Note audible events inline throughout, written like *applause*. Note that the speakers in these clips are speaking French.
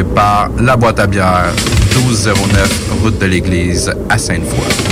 Par la boîte à bière 1209 route de l'église à Sainte-Foy.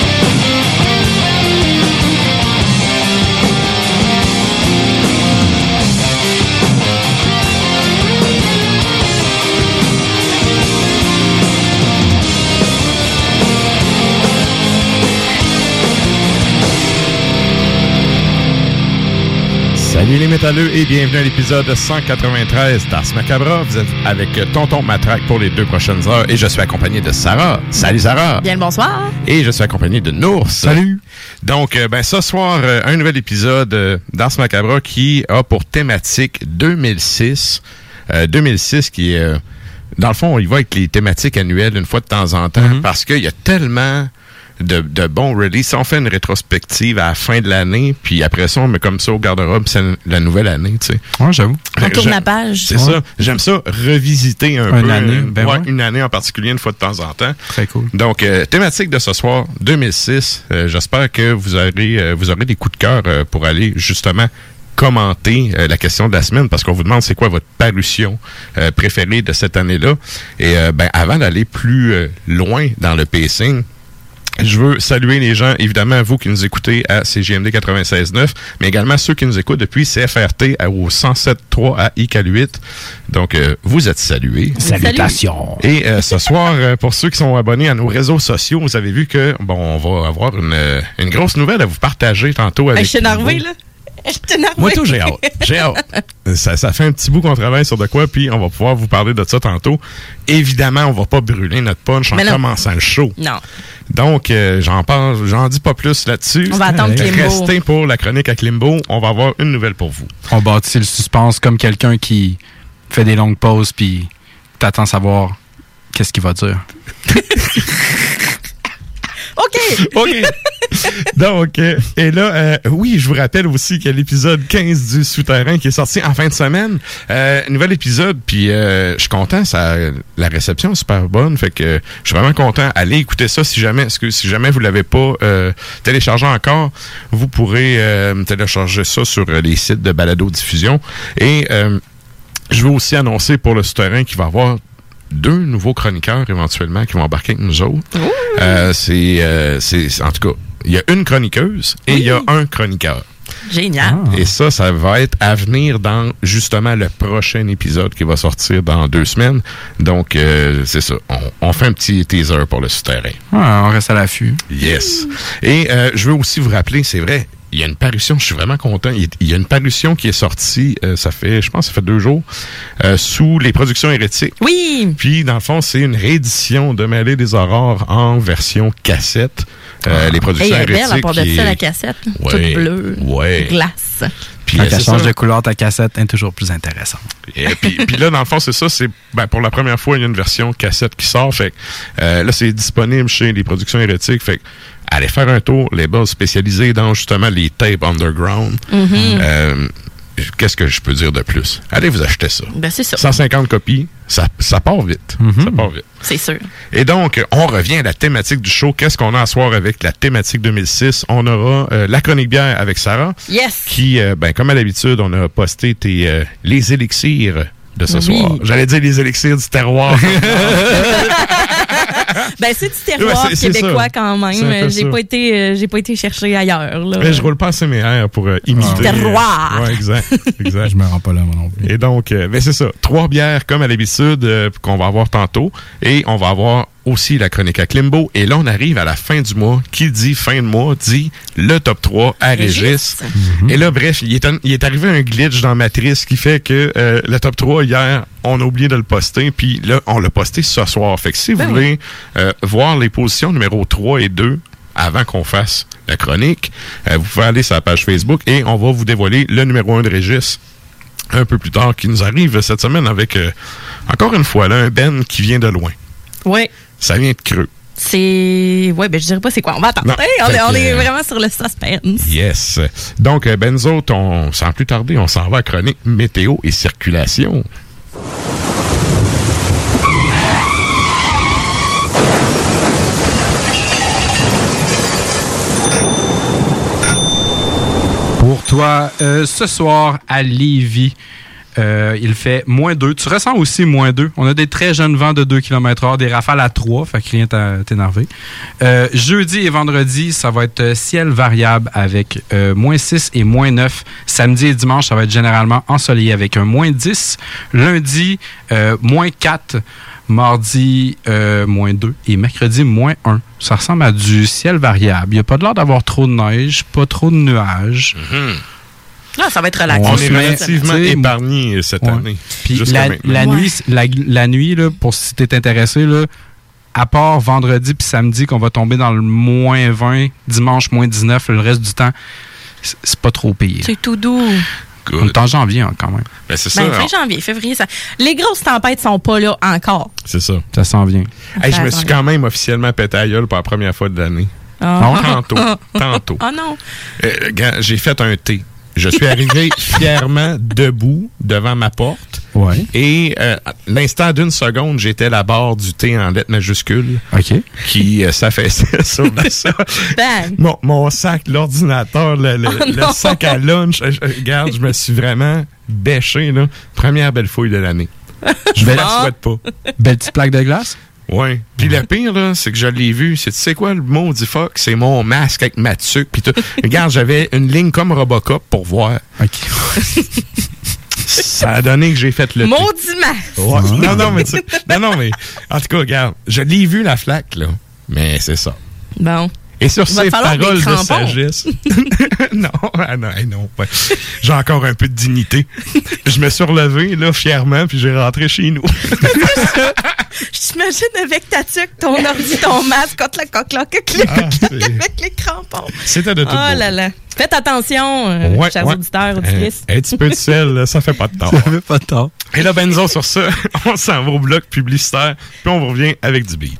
Salut les métalleux et bienvenue à l'épisode 193 d'Ars Macabra. Vous êtes avec Tonton Matraque pour les deux prochaines heures et je suis accompagné de Sarah. Salut Sarah. Bien le bonsoir. Et je suis accompagné de Nours. Salut. Donc, euh, ben, ce soir, euh, un nouvel épisode euh, d'Ars Macabra qui a pour thématique 2006. Euh, 2006 qui est... euh, dans le fond, il va avec les thématiques annuelles une fois de temps en temps parce qu'il y a tellement de, de bons releases. On fait une rétrospective à la fin de l'année, puis après ça, on met comme ça au garde-robe, c'est la nouvelle année, tu sais. Ouais, j'avoue. On tourne la page. C'est ça. J'aime ça, revisiter un Une peu. année, euh, ben ouais, ouais. Une année en particulier, une fois de temps en temps. Très cool. Donc, euh, thématique de ce soir, 2006. Euh, J'espère que vous aurez, euh, vous aurez des coups de cœur euh, pour aller justement commenter euh, la question de la semaine parce qu'on vous demande c'est quoi votre parution euh, préférée de cette année-là. Et euh, ben, avant d'aller plus euh, loin dans le pacing, je veux saluer les gens, évidemment, vous qui nous écoutez à CGMD 96.9, mais également ceux qui nous écoutent depuis CFRT au 107.3 à ICAL 8. Donc, euh, vous êtes salués. Salutations. Et euh, ce soir, euh, pour ceux qui sont abonnés à nos réseaux sociaux, vous avez vu que, bon, on va avoir une, euh, une grosse nouvelle à vous partager tantôt avec Hey, je suis énervé, vous. là. Moi, tout, j'ai hâte. J'ai hâte. Ça, ça fait un petit bout qu'on travaille sur de quoi, puis on va pouvoir vous parler de ça tantôt. Évidemment, on va pas brûler notre punch en commençant le show. Non. Donc, euh, j'en parle, j'en dis pas plus là-dessus. On va attendre Klimbo. Restez pour la chronique à Klimbo. On va avoir une nouvelle pour vous. On bâtit le suspense comme quelqu'un qui fait des longues pauses puis t'attends savoir qu'est-ce qu'il va dire. *laughs* OK. *laughs* OK. Donc, euh, et là, euh, oui, je vous rappelle aussi a l'épisode 15 du Souterrain qui est sorti en fin de semaine. Euh, nouvel épisode, puis euh, je suis content, ça, la réception est super bonne, fait que je suis vraiment content. Allez écouter ça si jamais, parce que si jamais vous l'avez pas téléchargé encore, vous pourrez télécharger ça sur les sites de balado-diffusion. Et euh, je veux aussi annoncer pour le Souterrain qu'il va y avoir deux nouveaux chroniqueurs éventuellement qui vont embarquer avec nous autres. Euh, c'est, euh, c'est, en tout cas, il y a une chroniqueuse et il y a un chroniqueur. Génial. Et ça, ça va être à venir dans justement le prochain épisode qui va sortir dans deux semaines. Donc, euh, c'est ça. On, on fait un petit teaser pour le souterrain. Ouais, on reste à l'affût. Yes. Et euh, je veux aussi vous rappeler, c'est vrai, il y a une parution, je suis vraiment content. Il, il y a une parution qui est sortie, euh, ça fait, je pense, ça fait deux jours, euh, sous les productions hérétiques. Oui! Puis, dans le fond, c'est une réédition de Mêlée des Aurores en version cassette. Euh, les Hey, productions elle est belle, hérétiques. à part de ça, la cassette. Ouais, Toute bleue. ouais. Glace. Puis, Quand euh, elle c'est change ça. de couleur, ta cassette est toujours plus intéressante. Et puis, *laughs* puis là, dans le fond, c'est ça. C'est ben, pour la première fois, il y a une version cassette qui sort. Fait que, euh, là, c'est disponible chez les productions hérétiques. Fait que, allez faire un tour. Les bars spécialisés dans justement les tapes underground. Euh, Qu'est-ce que je peux dire de plus? Allez vous acheter ça. Ben, c'est ça. 150 copies, ça, ça part vite. Ça part vite. C'est sûr. Et donc, on revient à la thématique du show. Qu'est-ce qu'on a à soir avec la thématique 2006? On aura euh, la chronique bière avec Sarah Yes! qui, euh, ben, comme à l'habitude, on a posté tes, euh, les élixirs de ce Oui. soir. J'allais dire les élixirs du terroir. *laughs* *laughs* *laughs* Ben, c'est du terroir Ouais, c'est- c'est québécois ça. quand même. J'ai pas été, euh, j'ai pas été chercher ailleurs, là. Mais je roule pas assez mes airs pour euh, imiter. terroir. Ouais, exact. *laughs* exact. Je me rends pas là, moi non plus. Et donc, euh, ben c'est ça. Trois bières comme à l'habitude euh, qu'on va avoir tantôt. Et on va avoir aussi la chronique à Klimbo. Et là, on arrive à la fin du mois. Qui dit fin de mois dit le top 3 à Régis. Régis. Et là, bref, il est, un- il est arrivé un glitch dans Matrice qui fait que euh, le top 3 hier, on a oublié de le poster. Puis là, on l'a posté ce soir. Fait que si Ben vous voulez euh, voir les positions numéro 3 et 2 avant qu'on fasse la chronique, euh, vous pouvez aller sur la page Facebook et on va vous dévoiler le numéro 1 de Régis un peu plus tard qui nous arrive cette semaine avec, encore une fois, là, un Ben qui vient de loin. Ouais. Ça vient de creux. C'est. Ouais, ben, je dirais pas c'est quoi. On va attendre. Non. On, est, on que, est euh, vraiment sur le suspense. Yes. Donc, euh, ben, on, sans plus tarder, on s'en va à chronique météo et circulation. Pour toi, euh, ce soir à Lévis, euh, il fait moins 2. Tu ressens aussi moins 2. On a des très jeunes vents de 2 km h des rafales à 3, fait que rien t'énerver. Euh, jeudi et vendredi, ça va être euh, ciel variable avec euh, moins 6 et moins 9. Samedi et dimanche, ça va être généralement ensoleillé avec un moins 10. Lundi, euh, moins 4. Mardi, euh, moins 2. Et mercredi, moins 1. Ça ressemble à du ciel variable. Il n'y a pas de l'air d'avoir trop de neige, pas trop de nuages. Là, ça va être relaxant. On est relativement tu épargné euh, cette Ouais. année. Puis la, maintenant. la Ouais. nuit, la, la nuit là, pour si t'es intéressé, là, à part vendredi puis samedi qu'on va tomber dans le moins 20, dimanche moins 19, le reste du temps, c'est pas trop payé. C'est tout doux. On est en janvier hein, quand même. Ben, c'est ça. Ben, fin janvier, février, ça. Les grosses tempêtes sont pas là encore. C'est ça. Ça s'en vient. Hey, je Ça me suis quand même officiellement pété à gueule pour la première fois de l'année. Ah. Tantôt. *laughs* Tantôt. Oh non. Euh, J'ai fait un thé. Je suis arrivé *laughs* fièrement debout devant ma porte. Ouais. Et euh, l'instant d'une seconde, j'étais la barre du thé en lettres majuscules OK. qui euh, s'affaissait *laughs* sur le sol. Mon, mon sac, l'ordinateur, le, le- Oh le sac à lunch. je- regarde, je me suis vraiment bêché. Là. Première belle fouille de l'année. *laughs* Je ne la souhaite pas. Belle petite plaque de glace? Ouais. Puis le pire, là, c'est que je l'ai vu. C'est, tu sais quoi, le mot dit fuck, c'est mon masque avec ma tuque. Puis tout. *laughs* Regarde, j'avais une ligne comme Robocop pour voir. OK. Ça a donné que j'ai fait le. Maudit masque. Ouais. Non, non, mais tu- non, non, mais en tout cas, regarde, je l'ai vu la flaque, là. Mais c'est ça. Bon. Et sur Il va ces paroles de sagesse. *laughs* non, ah non, ah non. J'ai encore un peu de dignité. Je me suis relevé, là, fièrement, puis j'ai rentré chez nous. *laughs* Je t'imagine avec ta tuque, ton ordi, ton masque, contre la coque Ah, avec les crampons. C'était de tout. Oh là là. Faites attention, euh, Ouais, chers ouais. auditeurs, Un, auditrices. un petit peu de sel, là, ça fait pas de tort. pas de temps. Et là, Benzo, sur ça, *laughs* on s'en va au bloc publicitaire, puis on vous revient avec du beat.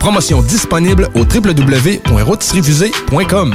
promotion disponible au www.rôtisseriefusée.com.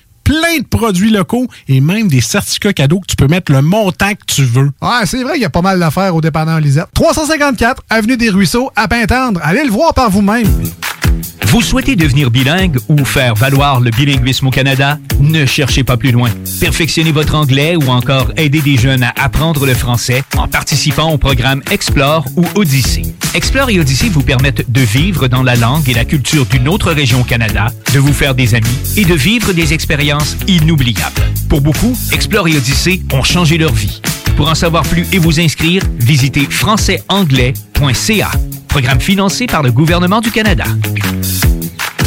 plein de produits locaux et même des certificats cadeaux que tu peux mettre le montant que tu veux. Ouais, c'est vrai qu'il y a pas mal d'affaires au dépanneur Lisette. 354 Avenue des Ruisseaux, à Pintendre. Allez le voir par vous-même. Vous souhaitez devenir bilingue ou faire valoir le bilinguisme au Canada? Ne cherchez pas plus loin. Perfectionnez votre anglais ou encore aidez des jeunes à apprendre le français en participant au programme Explore ou Odyssée. Explore et Odyssée vous permettent de vivre dans la langue et la culture d'une autre région au Canada, de vous faire des amis et de vivre des expériences inoubliables. Pour beaucoup, Explore et Odyssée ont changé leur vie. Pour en savoir plus et vous inscrire, visitez françaisanglais.ca. Programme financé par le gouvernement du Canada.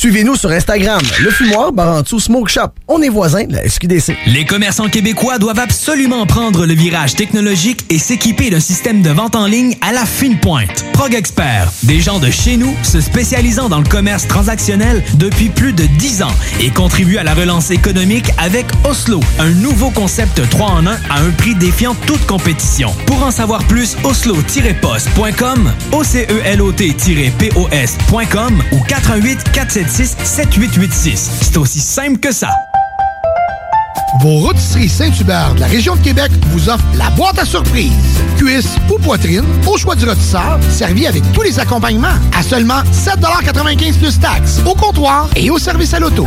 Suivez-nous sur Instagram, le fumoir Barantou Smoke Shop. On est voisins de la SQDC. Les commerçants québécois doivent absolument prendre le virage technologique et s'équiper d'un système de vente en ligne à la fine pointe. Prog Expert, des gens de chez nous se spécialisant dans le commerce transactionnel depuis plus de 10 ans et contribuent à la relance économique avec Oslo, un nouveau concept 3 en 1 à un prix défiant toute compétition. Pour en savoir plus, oslo-post.com, OCELOT-POS.com ou 418 476 7886. C'est aussi simple que ça. Vos rôtisseries Saint-Hubert de la région de Québec vous offrent la boîte à surprise. Cuisse ou poitrine, au choix du rôtisseur, servi avec tous les accompagnements à seulement 7,95 plus taxes, au comptoir et au service à l'auto.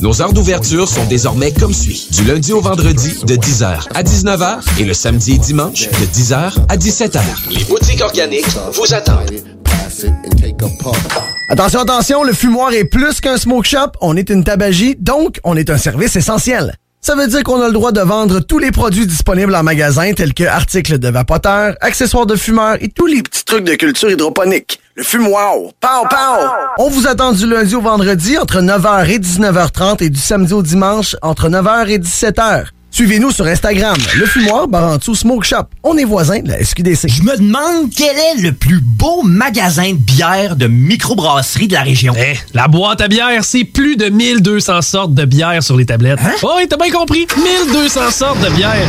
Nos heures d'ouverture sont désormais comme suit. Du lundi au vendredi de 10h à 19h et le samedi et dimanche de 10h à 17h. Les boutiques organiques vous attendent. Attention, attention, le fumoir est plus qu'un smoke shop, on est une tabagie, donc on est un service essentiel. Ça veut dire qu'on a le droit de vendre tous les produits disponibles en magasin tels que articles de vapoteurs, accessoires de fumeurs et tous les petits trucs de culture hydroponique. Le fumoir, pow pow! On vous attend du lundi au vendredi entre 9h et 19h30 et du samedi au dimanche entre 9h et 17h. Suivez-nous sur Instagram, le fumoir Barantou Smoke Shop. On est voisins de la SQDC. Je me demande quel est le plus beau magasin de bière de microbrasserie de la région. Eh, la boîte à bière, c'est plus de 1200 sortes de bière sur les tablettes. Hein? Oh, oui, t'as bien compris. 1200 sortes de bière.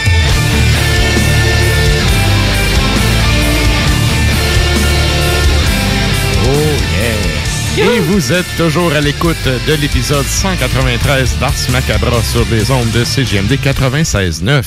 Et vous êtes toujours à l'écoute de l'épisode 193 d'Ars Macabra sur les ondes de CGMD 96.9.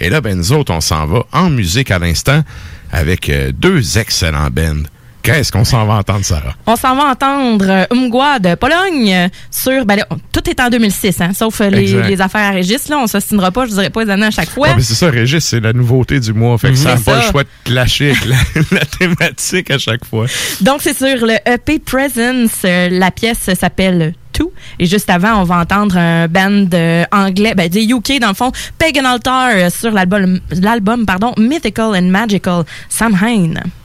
Et là, ben nous autres, on s'en va en musique à l'instant avec euh, deux excellents bands. Qu'est-ce qu'on s'en va entendre, Sarah? On s'en va entendre euh, Umgwa de Pologne sur. Ben, là, tout est en 2006, hein, sauf euh, les, affaires à Régis. Là, on s'ostinera pas, je dirais pas les années à chaque fois. Mais c'est ça, Régis, c'est la nouveauté du mois. Fait que ça n'a C'est pas le choix de clasher avec la, *laughs* la thématique à chaque fois. Donc, c'est sur le EP Presence. Euh, La pièce s'appelle Tout. Et juste avant, on va entendre un band euh, anglais, ben, des UK, dans le fond, Pagan Altar, euh, sur l'album, l'album, pardon, Mythical and Magical, Samhain. When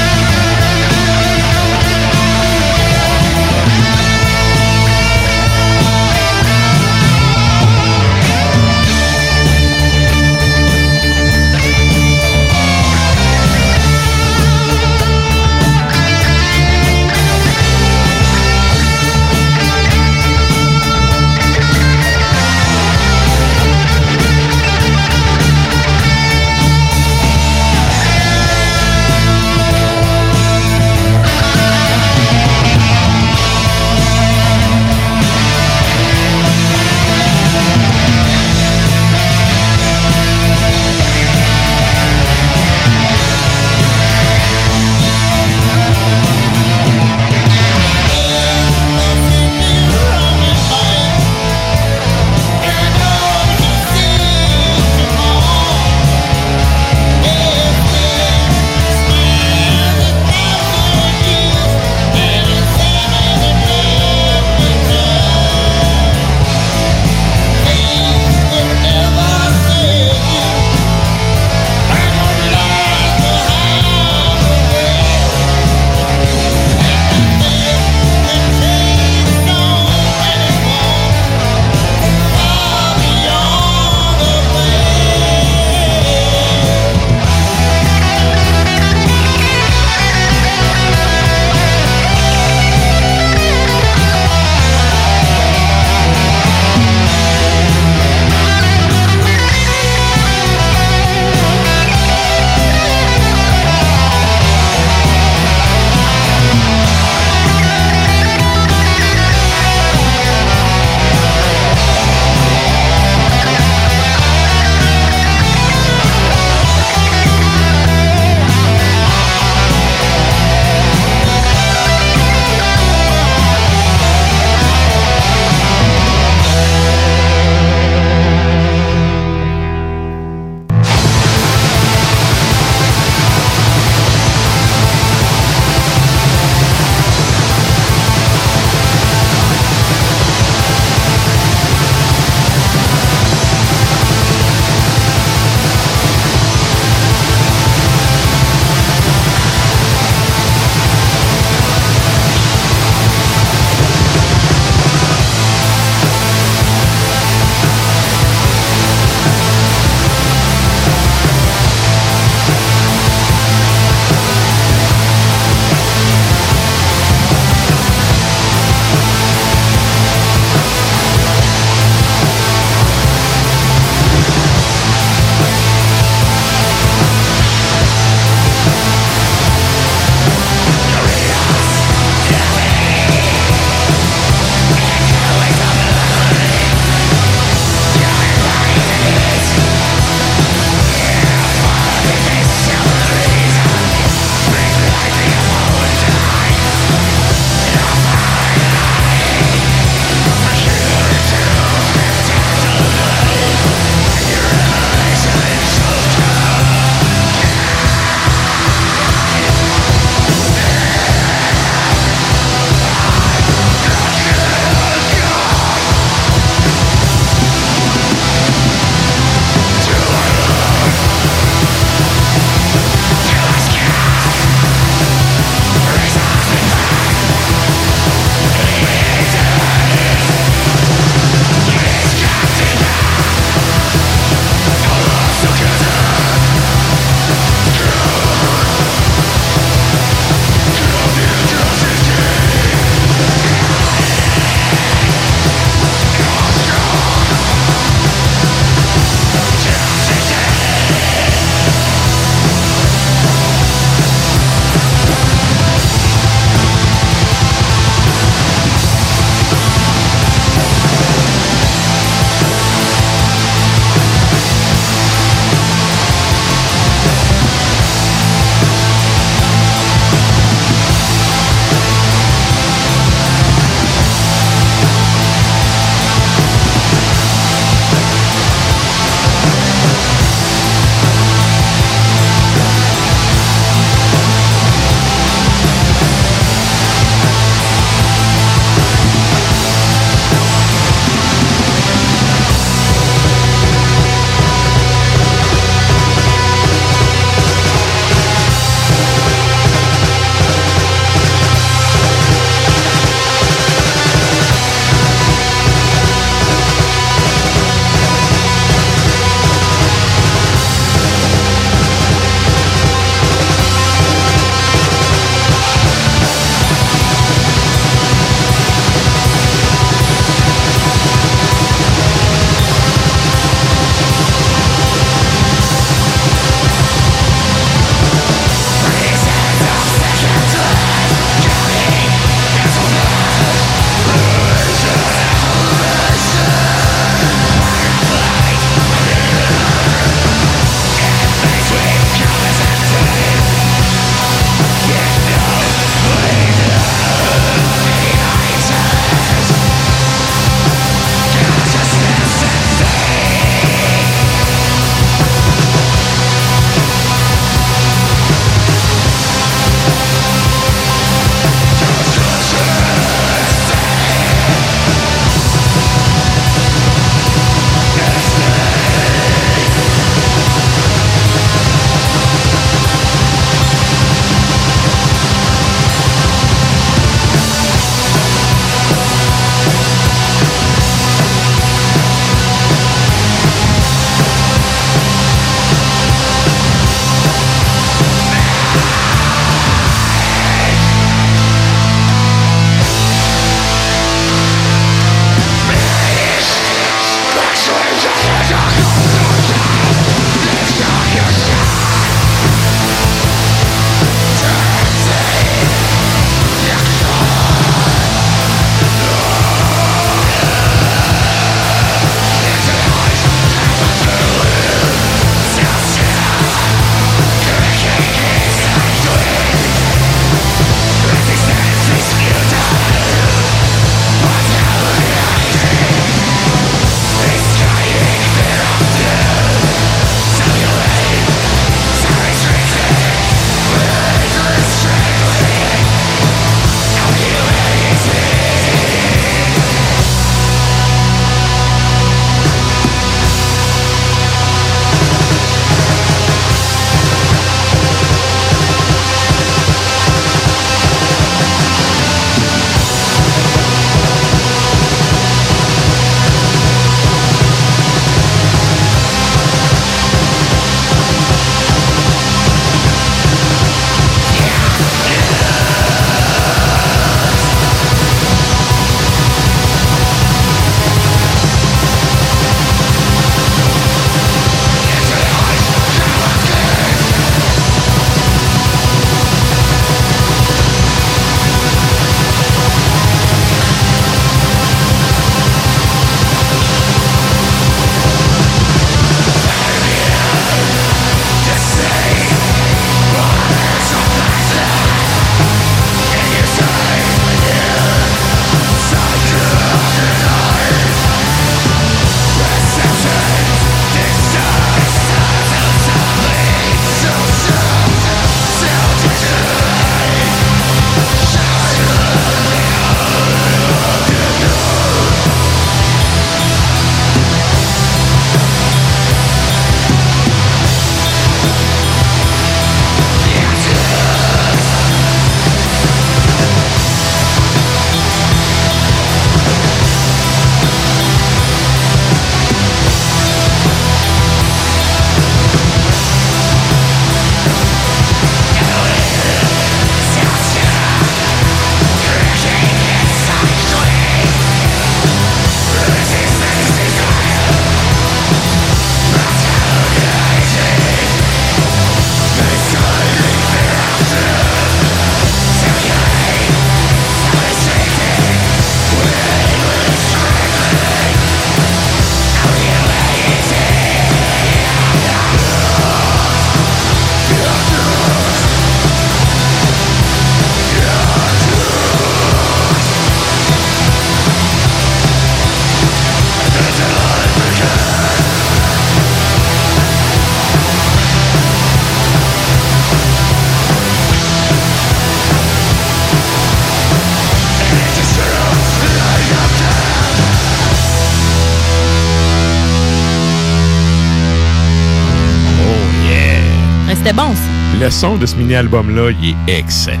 Le son de ce mini-album-là, il est excellent.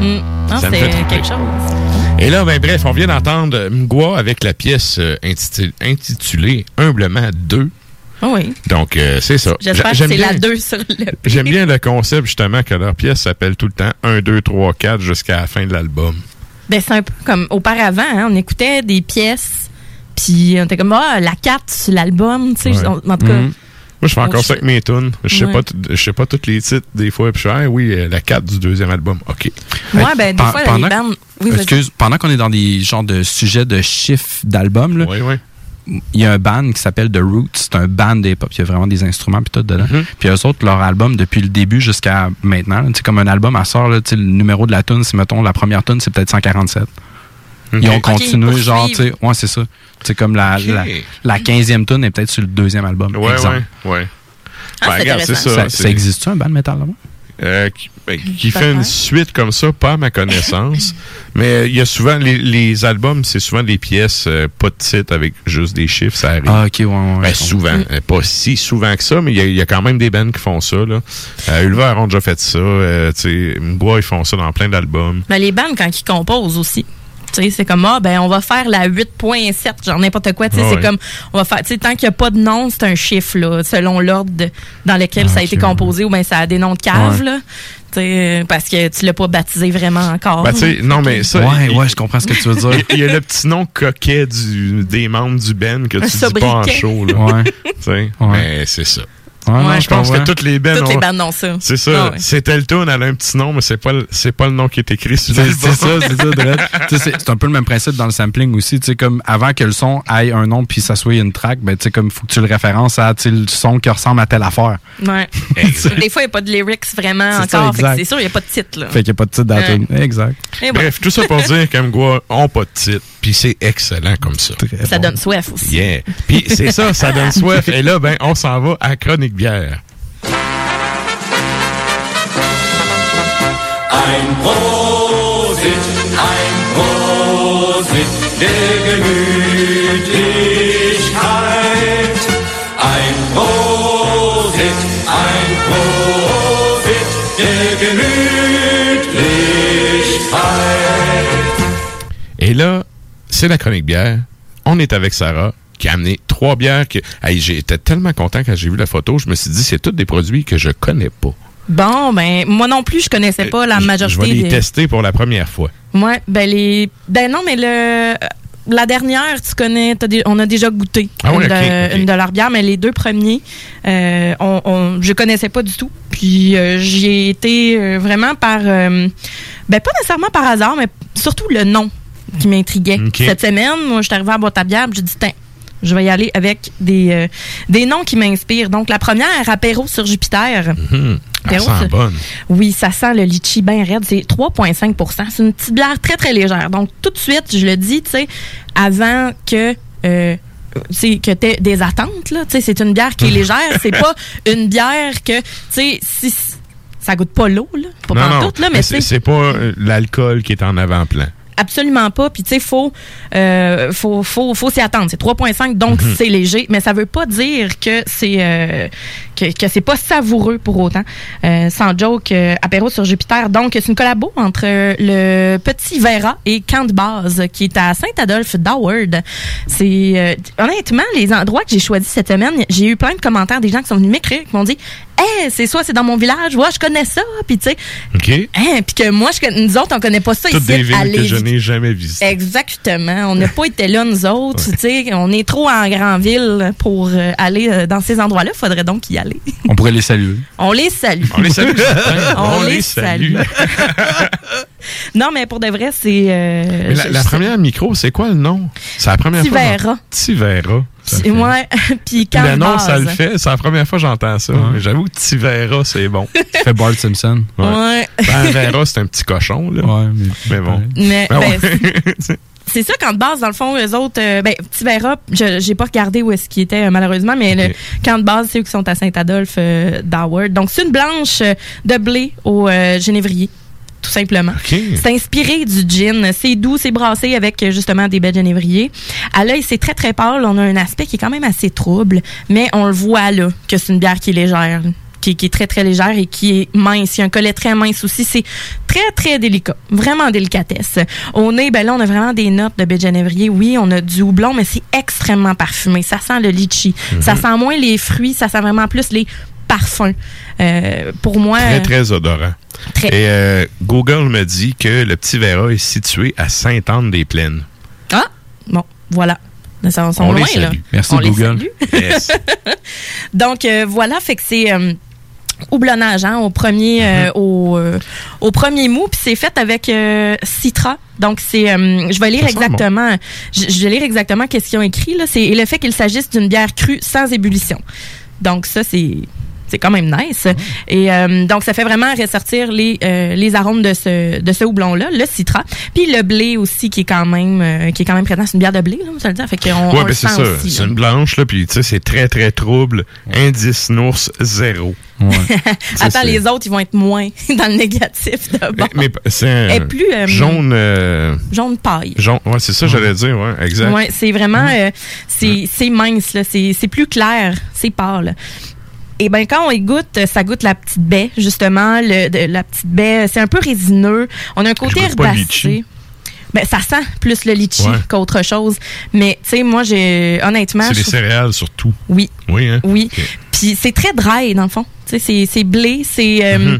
Mm. Non, Ça me fait quelque chose. Et là, ben bref, on vient d'entendre Mgwa avec la pièce euh, intitulée, intitulée Humblement 2. Ah oui. Donc, euh, c'est ça. J'espère que J'aime c'est bien- la 2 sur le. *laughs* J'aime bien le concept, justement, que leur pièce s'appelle tout le temps 1, 2, 3, 4 jusqu'à la fin de l'album. Ben, c'est un peu comme auparavant, hein, on écoutait des pièces, puis on était comme, ah, la 4 sur l'album, tu sais. Ouais. En en tout cas, Mhm. Moi, je fais encore ça avec mes tunes. Je sais Ouais. pas, je sais pas tous les titres des fois. Puis je fais, ah, oui, euh, la 4 du deuxième album. OK. Ouais, ben, des fois, pendant- les bandes. Oui, vas-y. Excuse, pendant qu'on est dans des genres de sujets de chiffres d'albums, là, il y a un band qui s'appelle The Roots. C'est un band d'hip-hop. Il y a vraiment des instruments puis tout dedans. Mm-hmm. Puis eux autres, leur album, depuis le début jusqu'à maintenant, sais, comme un album, à sort, là, le numéro de la tune, c'est, mettons, la première tune, c'est peut-être 147. Ils ont Ok, continué, genre, tu sais, ouais, c'est ça. C'est comme la, la, la 15e tune est peut-être sur le deuxième album. Ouais, exemple. ouais, ouais. Ah, Ben, c'est regarde, c'est ça. Ça- existe-tu, un band metal, là-bas? Euh, qui, ben, qui fait une suite comme ça, pas à ma connaissance. *laughs* mais il y a souvent, les, les albums, c'est souvent des pièces, euh, pas de titre avec juste des chiffres, ça arrive. Ah, ok, ouais, ouais. Ben, souvent. Euh, Pas si souvent que ça, mais il y a- il y, a quand même des bands qui font ça. Là. Euh, Ulver ont déjà fait ça. Euh, tu sais, Mbois, ils font ça dans plein d'albums. Mais les bandes, quand ils composent aussi. Tu sais, c'est comme, ah, ben, on va faire la 8.7, genre n'importe quoi. Tu sais, Ouais, c'est ouais. comme, on va faire, tu sais, tant qu'il n'y a pas de nom, c'est un chiffre, là, selon l'ordre dans lequel Ah, ça a été composé, ou bien ça a des noms de cave, Ouais. là. Tu sais, parce que tu l'as pas baptisé vraiment encore. Ben, tu sais, non, mais ça. Ouais, il- ouais, je comprends ce que tu veux dire. *laughs* Il y a le petit nom coquet du, des membres du Ben que Un tu dis pas en show. Là. Ouais. Tu sais, Mais c'est ça. Ouais, Non, je pense que toutes les Toutes bandes ont ça. C'est ça. Ah ouais. C'était le tune, elle a un petit nom, mais c'est pas, le- c'est pas le nom qui est écrit sur C'est ça, *laughs* c'est ça. C'est c'est un peu le même principe dans le sampling aussi. Tu sais, comme avant que le son aille un nom puis ça soit une track, ben, tu sais, comme faut que tu le références à le son qui ressemble à telle affaire. Ouais. Des fois, il n'y a pas de lyrics vraiment C'est ça, encore. Fait que exact. c'est sûr, il n'y a pas de titre, là. Fait qu'il n'y a pas de titre dans la Ouais. tune. Exact. Bref, tout ça pour dire qu'Amgua ont pas de titre. Puis c'est excellent comme ça. ça donne soif aussi. Yeah. Puis c'est ça, ça donne *laughs* soif. Et là, ben, on s'en va à Chronique Bière. Ein Prosit, ein Prosit der Gemütlichkeit. Ein Prosit, ein Prosit der Gemütlichkeit. Et là, c'est la Chronique Bière. On est avec Sarah qui a amené trois bières. Que... Hey, J'étais tellement content quand j'ai vu la photo. Je me suis dit, c'est tous des produits que je connais pas. Bon, ben, moi non plus, je connaissais pas la Je majorité vais les des. tester pour la première fois. Ouais, ben les. Ben non, mais le. La dernière, tu connais, on a déjà goûté Ah une, de, une leurs bières, mais les deux premiers, euh, on, on- je connaissais pas du tout. Puis euh, j'y ai été euh, vraiment par, euh, ben pas nécessairement par hasard, mais surtout le nom qui m'intriguait. Cette semaine, moi, je suis arrivée à boîte à bière, puis j'ai dit, tiens, je vais y aller avec des, euh, des noms qui m'inspirent. Donc la première, apéro sur Jupiter. Elle Apéro sent bonne. oui, ça sent le litchi bien raide. C'est 3,5% C'est une petite bière très, très légère. Donc, tout de suite, je le dis, tu sais, avant que... Euh, tu sais, que t'aies des attentes, là. Tu sais, c'est une bière qui est *laughs* légère. C'est pas une bière que, tu sais, si... Ça goûte pas l'eau, là. Pas non, non, pantoute, là, mais mais c'est c'est pas euh, l'alcool qui est en avant-plan. Absolument pas. Puis tu sais, faut, euh, faut, faut, faut s'y attendre. C'est 3.5, donc Mhm. c'est léger, mais ça veut pas dire que c'est euh, que, que c'est pas savoureux pour autant. Euh, sans joke, apéro sur Jupiter. Donc c'est une collabo entre le Petit Vera et Camp de Base, qui est à Saint-Adolphe d'Howard. C'est honnêtement les endroits que j'ai choisis cette semaine. J'ai eu plein de commentaires des gens qui sont venus m'écrire, qui m'ont dit, hey, c'est soit c'est dans mon village, ouais, je connais ça, puis tu sais. OK? Hein, puis que moi, je, nous autres, on connaît pas ça Toutes ici des villes à que je n'ai jamais visitées. Exactement. On n'a pas été là, nous autres. tu sais. On est trop en grande ville pour euh, aller euh, dans ces endroits-là. faudrait donc y aller. On pourrait les saluer. On les salue. On les salue, *laughs* certains. On les salue. *laughs* non, mais pour de vrai, c'est... euh, la, première micro, c'est quoi le nom? C'est la première fois. Tivera. Tivera. c'est- Ouais. *laughs* Puis quand Le nom, ça le fait. C'est la première fois que j'entends ça. Mais j'avoue que Tivera, c'est bon. *laughs* Tu fais Bart Simpson. Ouais. Ben, *laughs* Vera, c'est un petit cochon, là. Ouais, mais, mais bon. Mais, Ben ben, ouais. C'est ça, quand de base, dans le fond, eux autres, euh, ben, je j'ai pas regardé où est-ce qu'ils étaient, euh, malheureusement, mais le camp de base, c'est eux qui sont à Saint-Adolphe euh, d'Howard. Donc, c'est une blanche euh, de blé au euh, génévrier, tout simplement. C'est inspiré du gin. C'est doux, c'est brassé avec justement des baies de génévrier. À l'œil, c'est très, très pâle. On a un aspect qui est quand même assez trouble, mais on le voit là, que c'est une bière qui est légère, qui est très, très légère et qui est mince. Il y a un collet très mince aussi. C'est très, très délicat. Vraiment délicatesse. Au nez, ben là, on a vraiment des notes de baie de genévrier. Oui, on a du houblon, mais c'est extrêmement parfumé. Ça sent le litchi. Mhm. Ça sent moins les fruits, ça sent vraiment plus les parfums. Euh, pour moi... Très, très odorant. Très. Et euh, Google me dit que le petit Vera est situé à Sainte-Anne-des-Plaines. Ah, bon, voilà. Ça, on, On les loin, salue. là. Merci, On les Google. Yes. *laughs* Donc, euh, voilà, fait que c'est houblonnage hein, au premier euh, au, euh, au premier mou, puis c'est fait avec euh, Citra. Donc c'est je vais lire Ça exactement je, je vais lire exactement qu'est-ce qu'ils ont écrit là, c'est le fait qu'il s'agisse d'une bière crue sans ébullition. Donc ça c'est c'est quand même nice. Et euh, donc, ça fait vraiment ressortir les, euh, les arômes de ce, de ce houblon-là, le citra. Puis le blé aussi, qui est quand même, euh, qui est quand même présent. C'est une bière de blé, là, on se le dit. Fait qu'on ouais, ben c'est ça. aussi. C'est une blanche, là, puis tu sais, c'est très, très trouble. Indice nours zéro. *laughs* Attends, les autres, ils vont être moins *laughs* dans le négatif d'abord. Mais c'est un plus, euh, jaune. euh, Jaune paille. jaune. Ouais, c'est ça, j'allais dire, ouais, exact. Ouais, c'est vraiment, euh, c'est c'est mince, là. C'est c'est plus clair, c'est pâle. Et ben quand on y goûte, ça goûte la petite baie, justement, le, de- la petite baie. C'est un peu résineux. On a un côté herbacé. Ben, ça sent plus le litchi Ouais. qu'autre chose. Mais, tu sais, moi, j'ai, honnêtement. C'est des trouve- céréales surtout. Oui. Oui, hein? Oui. Puis c'est très dry, dans le fond. Tu sais, c'est- blé, c'est euh, Mhm.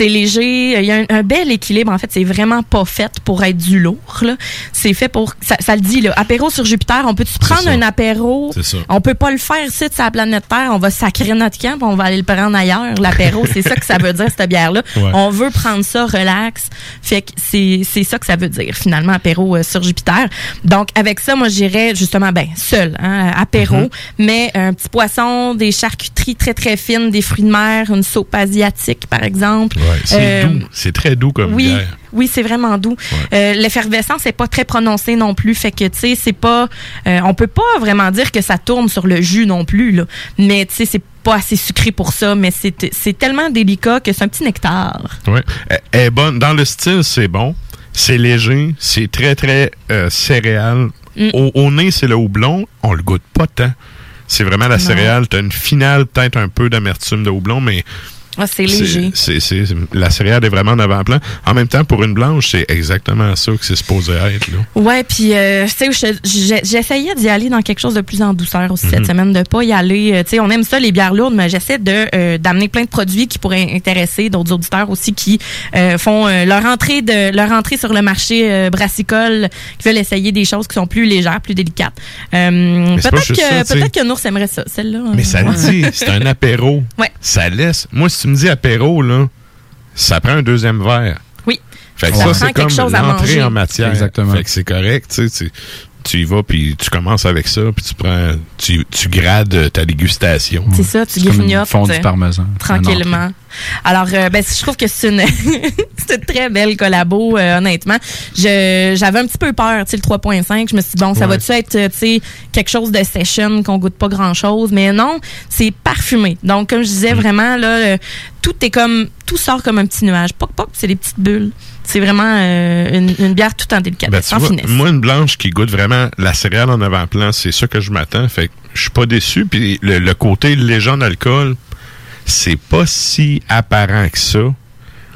C'est léger. Il y a un, un bel équilibre. En fait, c'est vraiment pas fait pour être du lourd. C'est fait pour... Ça, ça le dit, là. Apéro sur Jupiter, on peut-tu prendre un apéro? C'est ça. On peut pas le faire ici, sur la planète Terre. On va sacrer notre camp, on va aller le prendre ailleurs. L'apéro, c'est ça que ça veut dire, cette bière-là. *laughs* Ouais. On veut prendre ça relax. Fait que c'est c'est ça que ça veut dire, finalement, apéro euh, sur Jupiter. Donc, avec ça, moi, j'irais justement, ben, seul, hein, apéro, Mhm. mais un petit poisson, des charcuteries très, très fines, des fruits de mer, une soupe asiatique, par exemple. Ouais, c'est Euh, doux. C'est très doux comme oui, bière. oui, c'est vraiment doux. Euh, L'effervescence n'est pas très prononcée non plus, fait que tu sais, c'est pas, euh, on peut pas vraiment dire que ça tourne sur le jus non plus là. Mais tu sais, c'est pas assez sucré pour ça, mais c'est tellement délicat que c'est un petit nectar. Elle- Elle est bonne. Dans le style, c'est bon. C'est léger. C'est très, très euh, céréal. Mm. Au, au nez, c'est le houblon. On le goûte pas tant. C'est vraiment la Non. céréale. T'as une finale, peut-être un peu d'amertume de houblon, mais Ah, c'est léger. la céréale est vraiment en avant-plan. En même temps, pour une blanche, c'est exactement ça que c'est supposé être. Là. Ouais, puis euh, j'essayais d'y aller dans quelque chose de plus en douceur aussi cette Mhm. semaine, de pas y aller. euh, Tu sais, on aime ça les bières lourdes, mais j'essaie de euh, d'amener plein de produits qui pourraient intéresser d'autres auditeurs aussi qui euh, font leur entrée de leur entrée sur le marché brassicole, qui veulent essayer des choses qui sont plus légères, plus délicates. Peut-être que peut-être Nours aimerait ça, celle-là. Mais ça le dit, c'est un apéro. Ouais. Ça laisse. Moi, si tu me dis apéro, là, ça prend un deuxième verre. Oui. Fait que Ça ça, c'est comme l'entrée en matière. Exactement. Fait que c'est correct, tu sais, tu, y vas, puis tu commences avec ça, puis tu prends, tu, tu grades ta dégustation. C'est ça, tu grignotes. fondue euh, parmesan. Tranquillement. Alors, euh, ben, je trouve que *laughs* c'est une, très belle collabo, euh, honnêtement. Je, j'avais un petit peu peur, tu sais, le 3.5. Je me suis dit, bon, ça Ouais. va-tu être, tu sais, quelque chose de session, qu'on goûte pas grand-chose? Mais non, c'est parfumé. Donc, comme je Mm. disais, vraiment, là, tout est comme, tout sort comme un petit nuage. Poc, poc, c'est des petites bulles. C'est vraiment euh, une, une bière tout en Ben, délicatesse, tu en vois, finesse. moi, une blanche qui goûte vraiment la céréale en avant-plan, c'est ça que je m'attends. Fait que je suis pas déçu. Puis le, le côté léger en alcool, c'est pas si apparent que ça.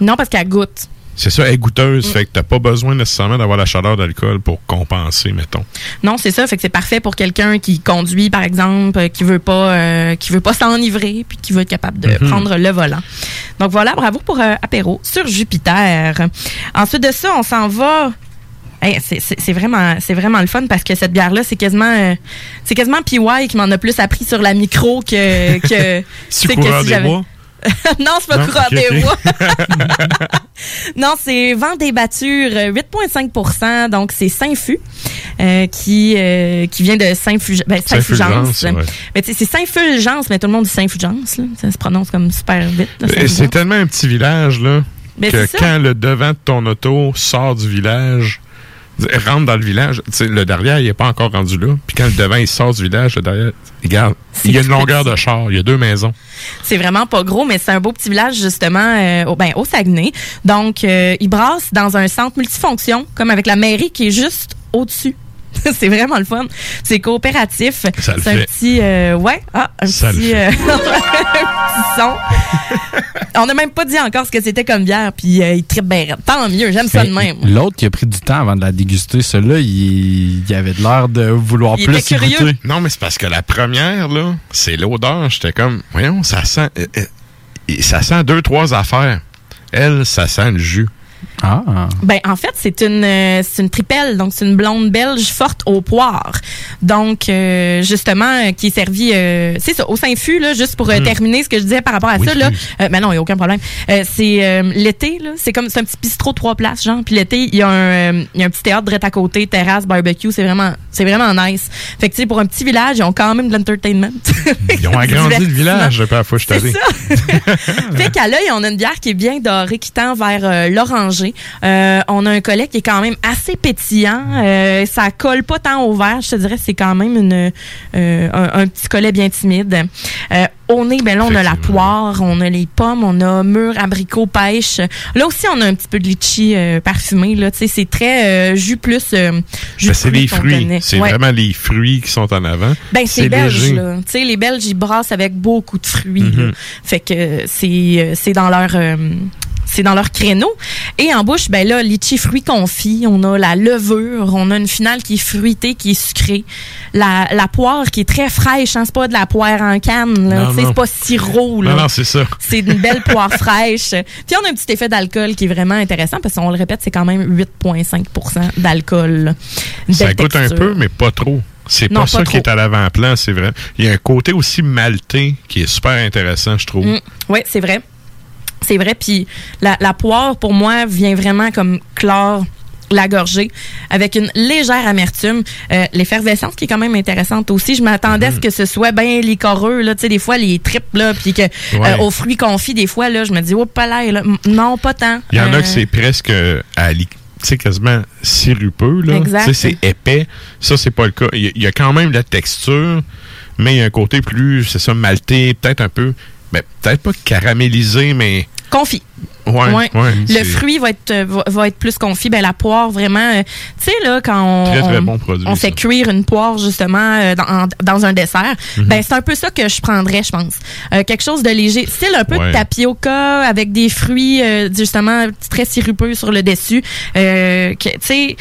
Non, parce qu'elle goûte. C'est ça, elle est goûteuse. Mm. Fait que t'as pas besoin nécessairement d'avoir la chaleur d'alcool pour compenser, mettons. Non, c'est ça. Fait que c'est parfait pour quelqu'un qui conduit, par exemple, euh, qui veut pas, euh, qui veut pas s'enivrer, puis qui veut être capable de Mhm. prendre le volant. Donc voilà, bravo pour euh, apéro sur Jupiter. Ensuite de ça, on s'en va. Hey, c'est- vraiment, c'est vraiment le fun parce que cette bière-là, c'est quasiment, euh, c'est quasiment PY qui m'en a plus appris sur la micro que que. *laughs* C'est que des j'avais- bois? *laughs* non, c'est pas Non? coureur Ok, des bois. non, c'est vent des battures, euh, 8,5% donc c'est Saint-Fu euh, qui euh, qui vient de Saint-Fulgence. Ben, Saint-Fulgence, ouais. Mais sais, c'est Saint-Fulgence, mais tout le monde dit Saint-Fulgence. Ça se prononce comme super vite. c'est tellement un petit village, là, Mais que quand le devant de ton auto sort du village, rentre dans le village, le derrière, il est pas encore rendu là. Puis quand le devant, il sort du village, le derrière, regarde, il y a une longueur de char, il y a deux maisons. C'est vraiment pas gros, mais c'est un beau petit village justement euh, au, ben, au Saguenay. Donc, euh, ils brassent dans un centre multifonction, comme avec la mairie qui est juste au-dessus. *laughs* c'est vraiment le fun. C'est coopératif. Ça le C'est un petit, euh, ouais, ah, un Ça le petit, fait. euh, *laughs* un petit son. On n'a même pas dit encore ce que c'était comme bière, puis euh, il tripe bien. Tant mieux, j'aime ça de même. L'autre qui a pris du temps avant de la déguster, celui-là, il, il avait de l'air de vouloir Il plus était curieux. goûter. Non, mais c'est parce que la première, là, c'est l'odeur. J'étais comme, voyons, ça sent. euh, euh, ça sent deux, trois affaires. Elle, ça sent le jus. Ah. Ben en fait, c'est une euh, c'est une tripelle, donc c'est une blonde belge forte au poire. Donc euh, justement euh, qui est servie c'est ça au Saint-Fu là juste pour Hmm. terminer ce que je disais par rapport à Oui, ça là. Euh, ben non, il y a aucun problème. C'est l'été là, c'est comme c'est un petit bistrot trois places genre puis l'été, il y a un il y a un petit théâtre direct à côté, terrasse, barbecue, c'est vraiment c'est vraiment nice. Fait que tu sais pour un petit village, ils ont quand même de l'entertainment. *laughs* Ils ont agrandi le village la fois je suis allé. *laughs* Fait qu'à l'œil, on a une bière qui est bien dorée, qui tend vers euh, Euh, on a un collet qui est quand même assez pétillant. Euh, ça colle pas tant au verre. Je te dirais, c'est quand même une, euh, un, un petit collet bien timide. Au nez, ben là, on a la poire, on a les pommes, on a mûr, abricot, pêche. Là aussi, on a un petit peu de litchi parfumé. Là, c'est très jus plus jus Ben, c'est les fruits. C'est Ouais. vraiment les fruits qui sont en avant. Ben, c'est belge, là. Les Belges, ils brassent avec beaucoup de fruits. Mhm. Fait que c'est c'est dans leur... c'est dans leur créneau. Et en bouche, ben là, litchi fruits confits, on a la levure, on a une finale qui est fruitée, qui est sucrée. La, la poire qui est très fraîche, hein, c'est pas de la poire en canne, là. C'est pas sirop, là. Non, non, c'est ça. C'est une belle poire fraîche. *laughs* Puis on a un petit effet d'alcool qui est vraiment intéressant parce qu'on le répète, c'est quand même 8,5 d'alcool. Ça goûte un peu, mais pas trop. C'est pas pas ça qui est à l'avant-plan, c'est vrai. Il y a un côté aussi maltais qui est super intéressant, je trouve. Mm. Oui, c'est vrai. C'est vrai. Puis la, la poire, pour moi, vient vraiment comme clore la gorgée avec une légère amertume. Euh, L'effervescence qui est quand même intéressante aussi. Je m'attendais à ce que ce soit bien licoreux, là, tu sais, des fois les tripes, là, puis que Ouais. euh, aux fruits confits, des fois, là, je me dis, oh, pas. M- Non, pas tant. Il y en Euh, a que c'est presque à li- tu sais, quasiment sirupeux, là. Exact. Tu sais, c'est épais. Ça, c'est pas le cas. Il y, a- quand même la texture, mais il y a un côté plus, c'est ça, maltais, peut-être un peu, mais peut-être pas caramélisé, mais. Confit. Ouais, le fruit va être euh, va, va être plus confit ben la poire vraiment euh, tu sais là quand on Très, très on- bon produit, on ça. fait cuire une poire justement euh, dans, un dessert Mhm. ben c'est un peu ça que je prendrais je pense Euh, quelque chose de léger style un peu Ouais. de tapioca avec des fruits justement très sirupeux sur le dessus tu sais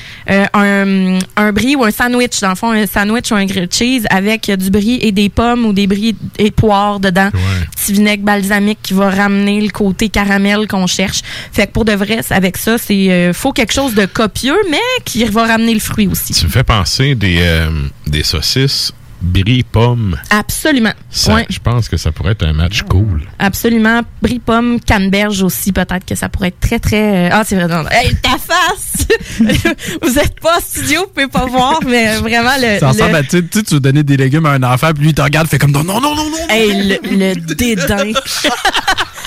un, un brie ou un sandwich dans le fond un sandwich ou un grilled cheese avec du brie et des pommes ou des bris et poires dedans petit vinaigre balsamique qui va ramener le côté caramel qu'on cherche. Fait que pour de vrai, c'est- avec ça, c'est euh, faut quelque chose de copieux, mais qui va ramener le fruit aussi. Tu me fais penser des, euh, des saucisses brie pomme. Absolument. Ça, Ouais, Je pense que ça pourrait être un match cool. absolument. Brie pomme, canneberge aussi, peut-être que ça pourrait être très, très... euh, Ah, c'est vrai. non. Hey, ta face! *laughs* vous êtes pas en studio, vous pouvez pas voir, mais vraiment le... Ça ressemble le- à, tu sais, tu sais, tu veux donner des légumes à un enfant, puis lui, il te regarde, fait comme non, non, non, non, non. Hey, le, le dédain. *laughs*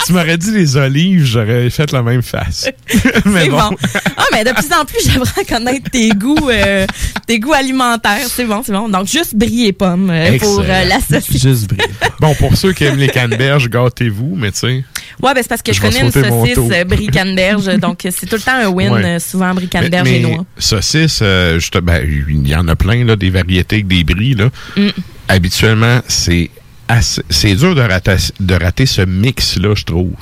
tu m'aurais dit les olives, j'aurais fait la même face. *laughs* *laughs* mais C'est bon. bon. Ah, mais de plus en plus, *laughs* j'aimerais connaître tes goûts, euh, tes goûts alimentaires. C'est bon, c'est bon. Donc, juste brie et pomme euh, pour euh, Excellent. la saucisse. Juste brie. Bon, pour ceux qui aiment les canneberges, gâtez-vous, mais tu sais. Ouais, ben c'est parce que je, connais une saucisse euh, brie canneberge, donc c'est tout le temps un win, Ouais. souvent brie canneberge mais et noix. juste- ben, il y en a plein, là, des variétés avec des bris, là. Mm. Habituellement, c'est c'est dur de rater, de rater ce mix-là, je trouve.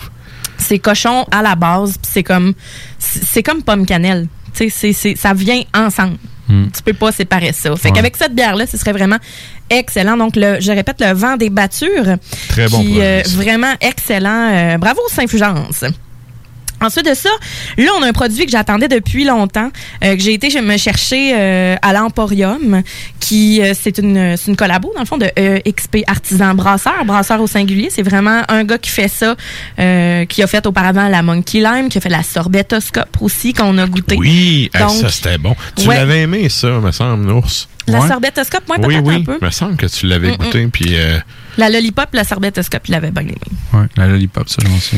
C'est cochon à la base, puis c'est comme c'est comme pomme cannelle. Tu sais, c'est- c'est- ça vient ensemble. Mm. Tu peux pas séparer ça. Fait Ouais. qu'avec cette bière-là, ce serait vraiment excellent. Donc, le, je répète, le vent des battures. Très bon Qui, euh, vraiment excellent. Euh, bravo, Saint-Fulgence. Ensuite de ça, là, on a un produit que j'attendais depuis longtemps, euh, que j'ai été je me chercher euh, à l'Emporium, qui euh, c'est une, c'est une collabo, dans le fond, de euh, XP Artisan Brasseur, brasseur au singulier. C'est vraiment un gars qui fait ça, euh, qui a fait auparavant la Monkey Lime, qui a fait la sorbetoscope aussi, qu'on a goûté. Oui, Donc, ça c'était bon. Tu ouais. l'avais aimé, ça, me semble, l'ours. La sorbetoscope, moi, oui, peut-être oui, un peu. me semble que tu l'avais Mm, goûté, puis euh, La lollipop, la sorbetoscope, il avait bien aimé. Ouais, la lollipop, ça, j'en sais.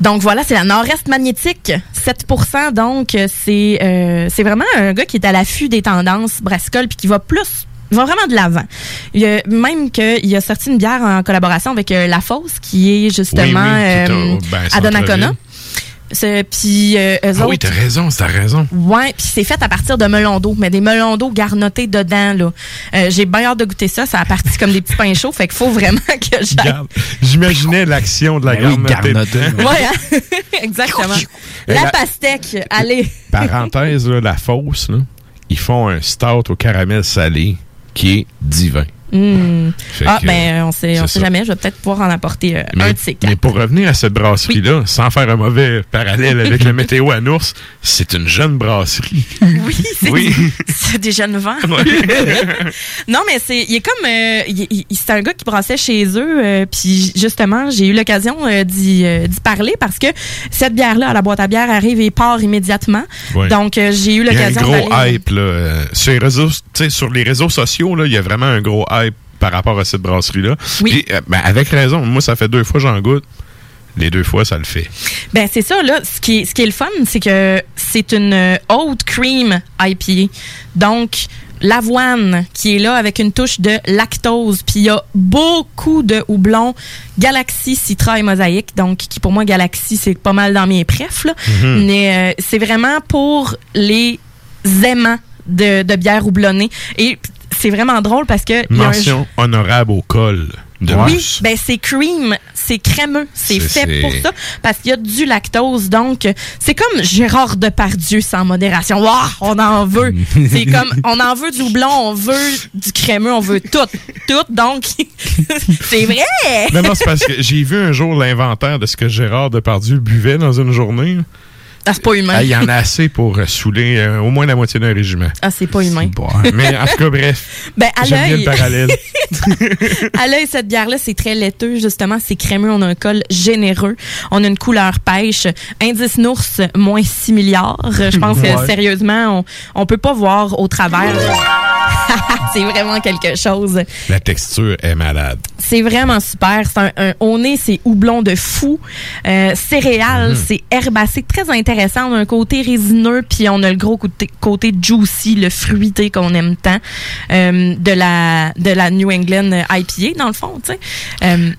Donc voilà, c'est la Nord-Est magnétique, 7% donc euh, c'est euh, c'est vraiment un gars qui est à l'affût des tendances brassicole puis qui va plus va vraiment de l'avant. Il y a- Même qu'il a sorti une bière en collaboration avec euh, La Fosse, qui est justement Oui, oui, euh, ben, à Donnacona. Puis euh, eux Ah oui, t'as raison, t'as raison. Ouais, puis c'est fait à partir de melons d'eau, mais des melons d'eau garnotés dedans là. Euh, j'ai bien hâte de goûter ça, ça a parti comme des petits pains chauds, fait qu'il faut vraiment *laughs* que. J'imaginais l'action de la Ben oui, garnotée. garnotée. *laughs* Ouais, hein? *laughs* exactement. Et La la- pastèque, allez. Parenthèse, là, la fausse, là, ils font un stout au caramel salé qui est divin. Hmm. Ah, que, ben, on sait, on sait ça. jamais. Je vais peut-être pouvoir en apporter euh, un de ces quatre. mais pour revenir à cette brasserie-là, sans faire un mauvais parallèle avec le *laughs* météo à Nours, c'est une jeune brasserie. Oui, c'est Oui. c'est des jeunes vents. *laughs* Non, mais c'est il est comme euh, il- il- c'est un gars qui brassait chez eux euh, puis justement, j'ai eu l'occasion d'y parler parce que cette bière là à la boîte à bière arrive et part immédiatement. Donc j'ai eu Il y a un l'occasion gros hype là, sur, les réseaux, sur les réseaux sociaux. Là, il y a vraiment un gros hype par rapport à cette brasserie-là. Oui. Puis, euh, ben, avec raison. Moi, ça fait deux fois que j'en goûte. Les deux fois, ça le fait. Ben c'est ça là, ce qui est, ce qui est le fun, c'est que c'est une euh, haute cream IPA. Donc l'avoine qui est là avec une touche de lactose, puis il y a beaucoup de houblon Galaxy, Citra et Mosaïque. Donc qui pour moi Galaxy c'est pas mal dans mes prefs là, Mhm. mais euh, c'est vraiment pour les aimants de, de bière houblonnée et c'est vraiment drôle parce que un- Mention honorable au col de oui, mousse. ben c'est cream, c'est crémeux, c'est fait pour ça parce qu'il y a du lactose. Donc c'est comme Gérard Depardieu sans modération. Ouah, on en veut. *laughs* c'est comme on en veut du houblon, on veut du crémeux, on veut tout, tout. Donc *laughs* c'est vrai. Non, non, c'est parce que j'ai vu un jour l'inventaire de ce que Gérard Depardieu buvait dans une journée. Ah, c'est pas humain. Ah, il y en a assez pour euh, saouler euh, au moins la moitié d'un régiment. Ah, c'est pas humain. Mais en tout cas, bref. *laughs* Ben, à l'œil. le parallèle. *laughs* à l'œil, cette bière-là, c'est très laiteux, justement. C'est crémeux. On a un col généreux. On a une couleur pêche. Indice Nours, moins 6 milliards. Je pense Ouais. que, sérieusement, on, on peut pas voir au travers. *laughs* c'est vraiment quelque chose. La texture est malade. C'est vraiment super. C'est un, un- au nez, c'est houblon de fou. Euh, céréales, Mhm. c'est herbacé. Très intéressant. On a un côté résineux, puis on a le gros côté, côté juicy, le fruité qu'on aime tant euh, de la de la New England IPA, dans le fond, tu sais. Euh,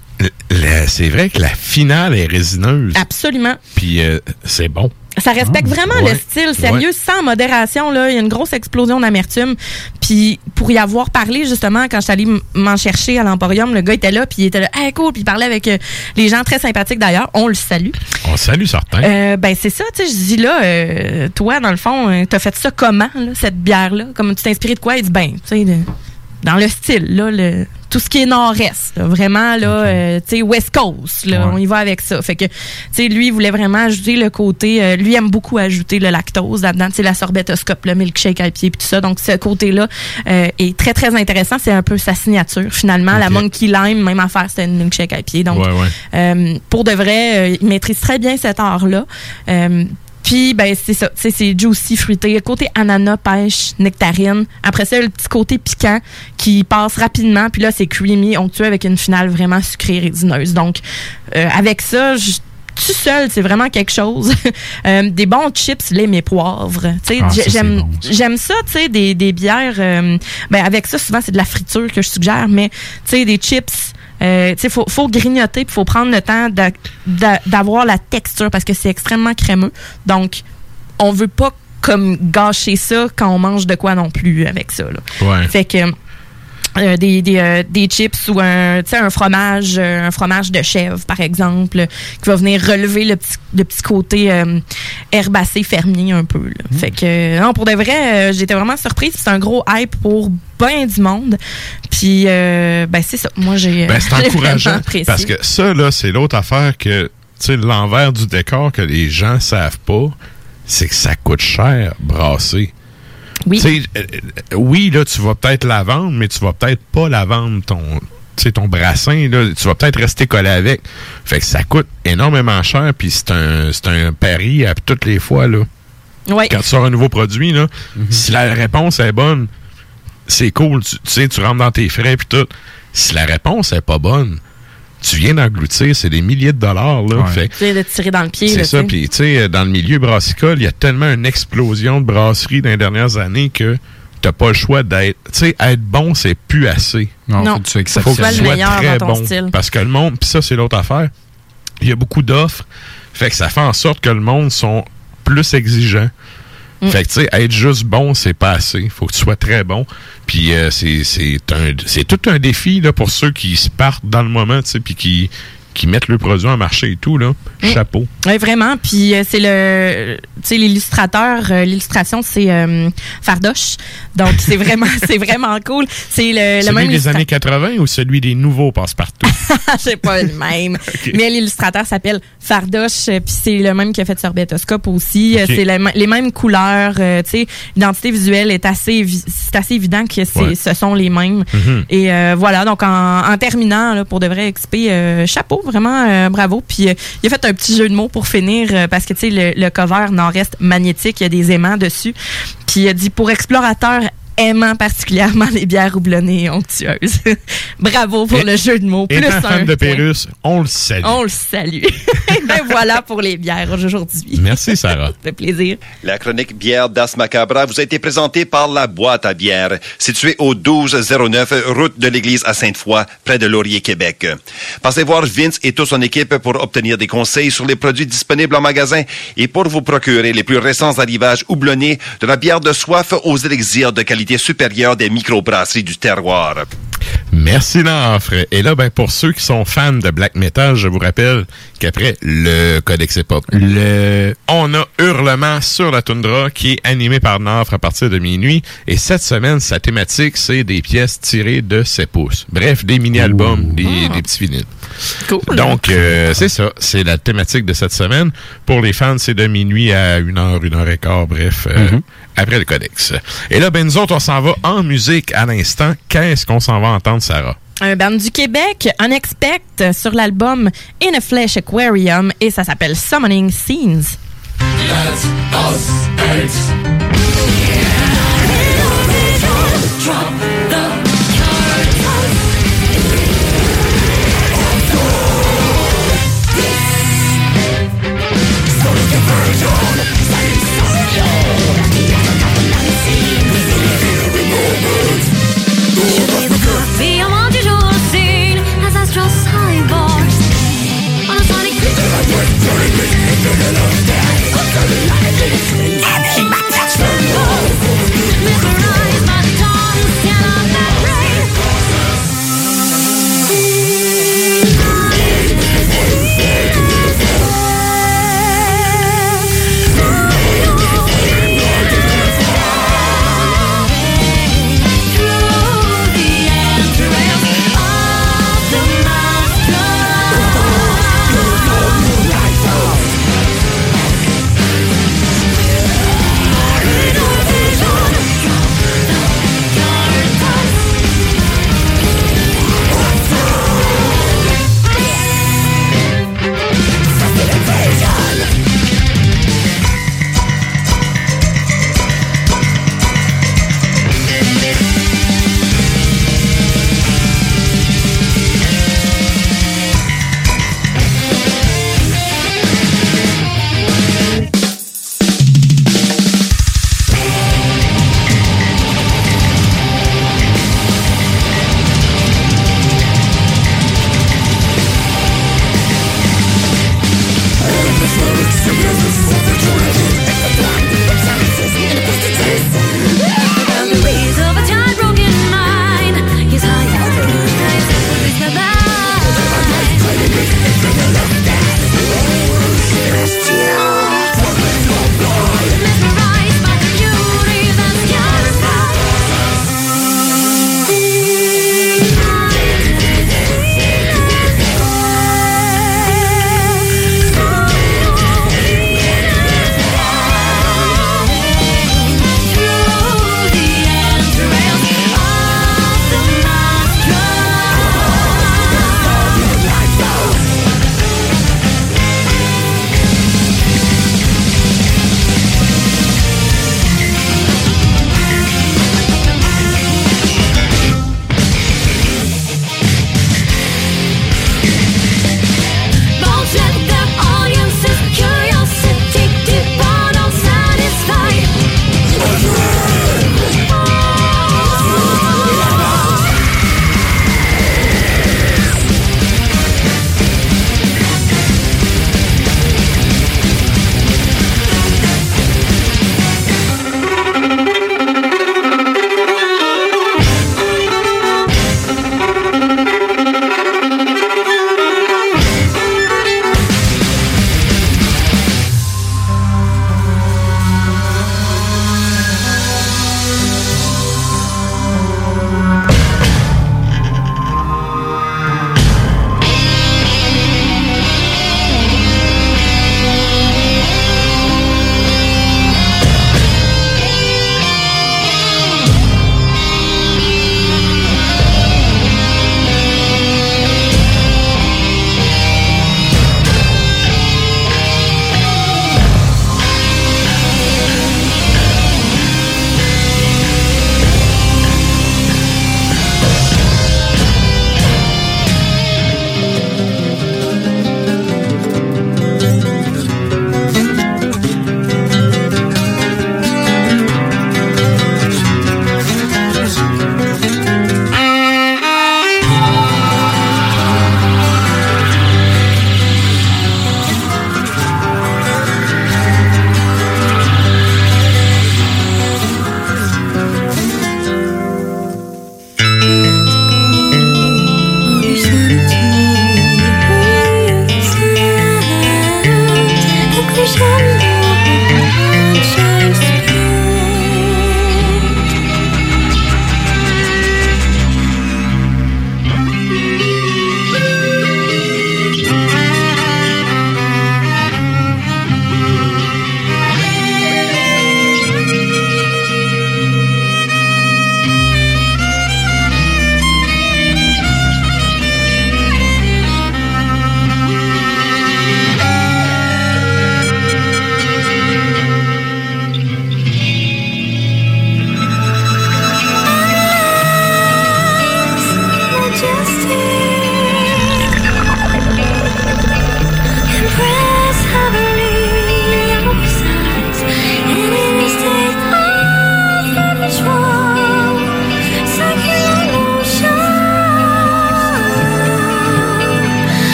C'est vrai que la finale est résineuse. absolument. Puis euh, c'est bon. Ça respecte vraiment ouais. le style, sérieux, Ouais. sans modération. Là, il y a une grosse explosion d'amertume. Puis pour y avoir parlé justement, quand je suis allée m'en chercher à l'Emporium, le gars était là, puis il était là, hey, cool, puis il parlait avec euh, les gens très sympathiques d'ailleurs. On le salue. On salue certains. Euh, ben c'est ça, tu sais, je dis là, euh, toi dans le fond, euh, t'as fait ça comment là, cette bière là Comme tu t'es inspiré de quoi? Il dit ben, tu sais, dans le style là, le, tout ce qui est nord-est, vraiment là, euh, tu sais, West Coast, là, on y va avec ça. Fait que, tu sais, lui il voulait vraiment ajouter le côté, euh, lui aime beaucoup ajouter le lactose là-dedans, tu sais, la sorbetoscope, le milkshake à pied puis tout ça. Donc ce côté-là euh, est très très intéressant. C'est un peu sa signature finalement. La. Monkey Lime, même affaire, c'était une milkshake à pied. Donc Ouais, ouais. pour de vrai, il maîtrise très bien cet art-là. Puis, ben, c'est ça. Tu sais, c'est juicy, fruité. Côté ananas, pêche, nectarine. Après ça, le petit côté piquant qui passe rapidement. Puis là, c'est creamy, onctueux avec une finale vraiment sucrée, résineuse. Donc, euh, avec ça, je- tout seul, c'est vraiment quelque chose. *laughs* Euh, des bons chips, lait mais poivre. Tu sais, Ah, j'aime bon, j'aime ça, tu sais, des, des bières. euh, ben, avec ça, souvent, c'est de la friture que je suggère, mais, tu sais, des chips. Euh, tu sais, faut, faut grignoter, puis faut prendre le temps d'a- d'a- d'avoir la texture parce que c'est extrêmement crémeux. Donc, on veut pas comme gâcher ça quand on mange de quoi non plus avec ça. Là. Ouais. Fait que euh, des, des, euh, des chips ou un, tu sais, un fromage, euh, un fromage de chèvre, par exemple, qui va venir relever le petit, le petit côté euh, herbacé fermier un peu. là. Fait que, euh, non, pour de vrai, euh, j'étais vraiment surprise. C'est un gros hype pour bien du monde. Puis, euh, ben, c'est ça. Moi, j'ai. Ben, c'est *laughs* encourageant. Parce que ça, là, c'est l'autre affaire que, tu sais, l'envers du décor que les gens savent pas, c'est que ça coûte cher brasser. Oui. Tu sais, euh, euh, oui, là, tu vas peut-être la vendre, mais tu vas peut-être pas la vendre ton. Tu sais, ton brassin, là, tu vas peut-être rester collé avec. Fait que ça coûte énormément cher, puis c'est un, c'est un pari à toutes les fois, là. Ouais. Quand tu sors un nouveau produit, là, si la réponse est bonne, c'est cool. Tu, tu sais, tu rentres dans tes frais, puis tout. Si la réponse est pas bonne, tu viens d'engloutir, c'est des milliers de dollars, là. Ouais. Fait Tu sais, de tirer dans le pied. c'est ça. Puis, tu sais, dans le milieu brassicole, il y a tellement une explosion de brasseries dans les dernières années que t'as pas le choix d'être. Tu sais, être bon, c'est plus assez. Non, Non. faut que tu sois Faut que tu sois exceptionnel. le meilleur très dans ton bon. style. Parce que le monde, puis ça, c'est l'autre affaire. Il y a beaucoup d'offres. Fait que ça fait en sorte que le monde sont plus exigeants. Mm. Fait que, tu sais, être juste bon, c'est pas assez. Faut que tu sois très bon. Puis euh, c'est tout un défi là pour ceux qui se partent dans le moment, tu sais, puis qui qui mettent le produit en marché et tout là. Chapeau. Oui, vraiment. Puis euh, c'est le, tu sais, l'illustrateur, euh, l'illustration, c'est euh, Fardoche. Donc c'est vraiment, *laughs* c'est vraiment cool. C'est le, le Celui même des illustra- années 80 ou celui des nouveaux passe-partout? *laughs* c'est pas le même. *laughs* Mais l'illustrateur s'appelle Fardoche, euh, puis c'est le même qui a fait Sorbetoscope aussi. C'est le les mêmes couleurs. tu sais, l'identité visuelle est assez, c'est assez évident que c'est, Ouais. ce sont les mêmes. Mhm. Et voilà, donc en, en terminant, là, pour de vrai XP, chapeau, vraiment euh, bravo. Puis euh, il a fait un petit jeu de mots pour finir, euh, parce que tu sais, le, le cover nord-est magnétique, il y a des aimants dessus. Puis il a dit pour explorateurs aimant particulièrement les bières houblonnées et onctueuses. *laughs* bravo pour Et- le jeu de mots. Plus un fan de. Pérus, on le salue. On le salue. *laughs* ben voilà pour les bières aujourd'hui. Merci, Sarah. *laughs* Ça fait plaisir. La chronique bière d'As Macabra vous a été présentée par la boîte à bière, située au 1209 route de l'église à Sainte-Foy, près de Laurier, Québec. Passez voir Vince et toute son équipe pour obtenir des conseils sur les produits disponibles en magasin et pour vous procurer les plus récents arrivages houblonnés de la bière de soif aux élixirs de qualité supérieure des microbrasseries du terroir. Merci Nafre. Et là, ben, pour ceux qui sont fans de black metal, je vous rappelle qu'après le Codex Hip-Hop, le... on a Hurlement sur la toundra qui est animé par Nafre à partir de minuit. Et cette semaine, sa thématique, c'est des pièces tirées de ses pouces. Bref, des mini-albums, des, des petits vinyles. Donc, euh, c'est ça. C'est la thématique de cette semaine. Pour les fans, c'est de minuit à une heure, une heure et quart, bref, euh, Mhm. après le codex. Et là, ben, nous autres, on s'en va en musique à l'instant. Qu'est-ce qu'on s'en va entendre, Sarah? Un band du Québec, Unexpect, sur l'album In a Flesh Aquarium, et ça s'appelle Summoning Scenes.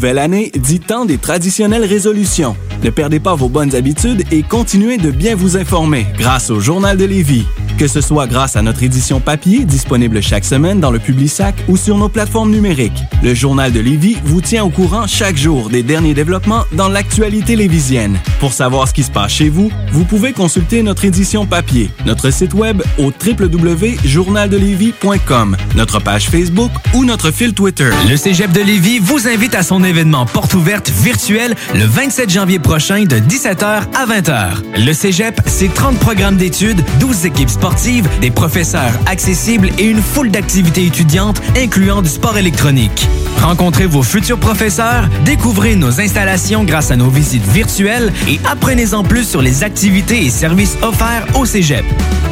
Nouvelle année dit temps des traditionnelles résolutions. Ne perdez pas vos bonnes habitudes et continuez de bien vous informer grâce au Journal de Lévis. Que ce soit grâce à notre édition papier disponible chaque semaine dans le Publisac ou sur nos plateformes numériques, le Journal de Lévis vous tient au courant chaque jour des derniers développements dans l'actualité lévisienne. Pour savoir ce qui se passe chez vous, vous pouvez consulter notre édition papier, notre site web au www.journaldelévis.com, notre page Facebook ou notre fil Twitter. Le Cégep de Lévis vous invite à son événement porte ouverte virtuelle le 27 janvier prochain de 17h à 20h. Le Cégep, c'est 30 programmes d'études, 12 équipes sportives, des professeurs accessibles et une foule d'activités étudiantes incluant du sport électronique. Rencontrez vos futurs professeurs, découvrez nos installations grâce à nos visites virtuelles et apprenez-en plus sur les activités et services offerts au Cégep.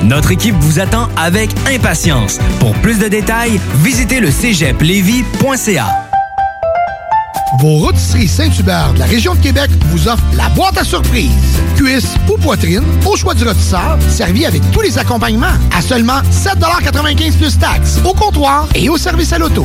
Notre équipe vous attend avec impatience. Pour plus de détails, visitez le cégeplevy.ca. Vos rôtisseries Saint-Hubert de la région de Québec vous offrent la boîte à surprise. Cuisse ou poitrine, au choix du rôtisseur, servi avec tous les accompagnements à seulement 7,95 plus taxes, au comptoir et au service à l'auto.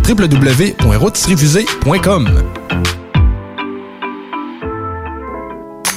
www.rotisseriefusée.com.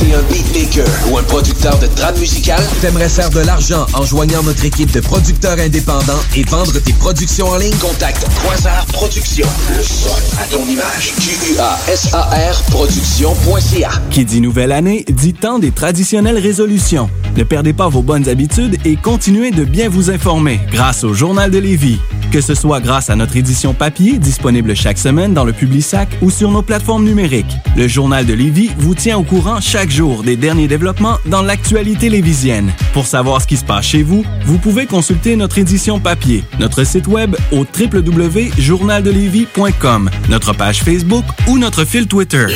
T'es un beatmaker ou un producteur de trame musicale? T'aimerais faire de l'argent en joignant notre équipe de producteurs indépendants et vendre tes productions en ligne? Contacte Quasar Productions. Le son à ton image. Q-U-A-S-A-R Productions.ca. Qui dit nouvelle année dit temps des traditionnelles résolutions. Ne perdez pas vos bonnes habitudes et continuez de bien vous informer grâce au Journal de Lévis. Que ce soit grâce à notre édition papier, disponible chaque semaine dans le Publisac ou sur nos plateformes numériques, le Journal de Lévis vous tient au courant chaque jour des derniers développements dans l'actualité lévisienne. Pour savoir ce qui se passe chez vous, vous pouvez consulter notre édition papier, notre site web au www.journaldelévis.com, notre page Facebook ou notre fil Twitter.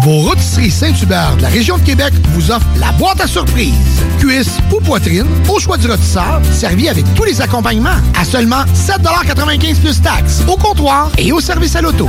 Vos rôtisseries Saint-Hubert de la région de Québec vous offrent la boîte à surprise. Cuisse ou poitrine, au choix du rôtisseur, servi avec tous les accompagnements. À seulement 7,95 plus taxes. Au comptoir et au service à l'auto.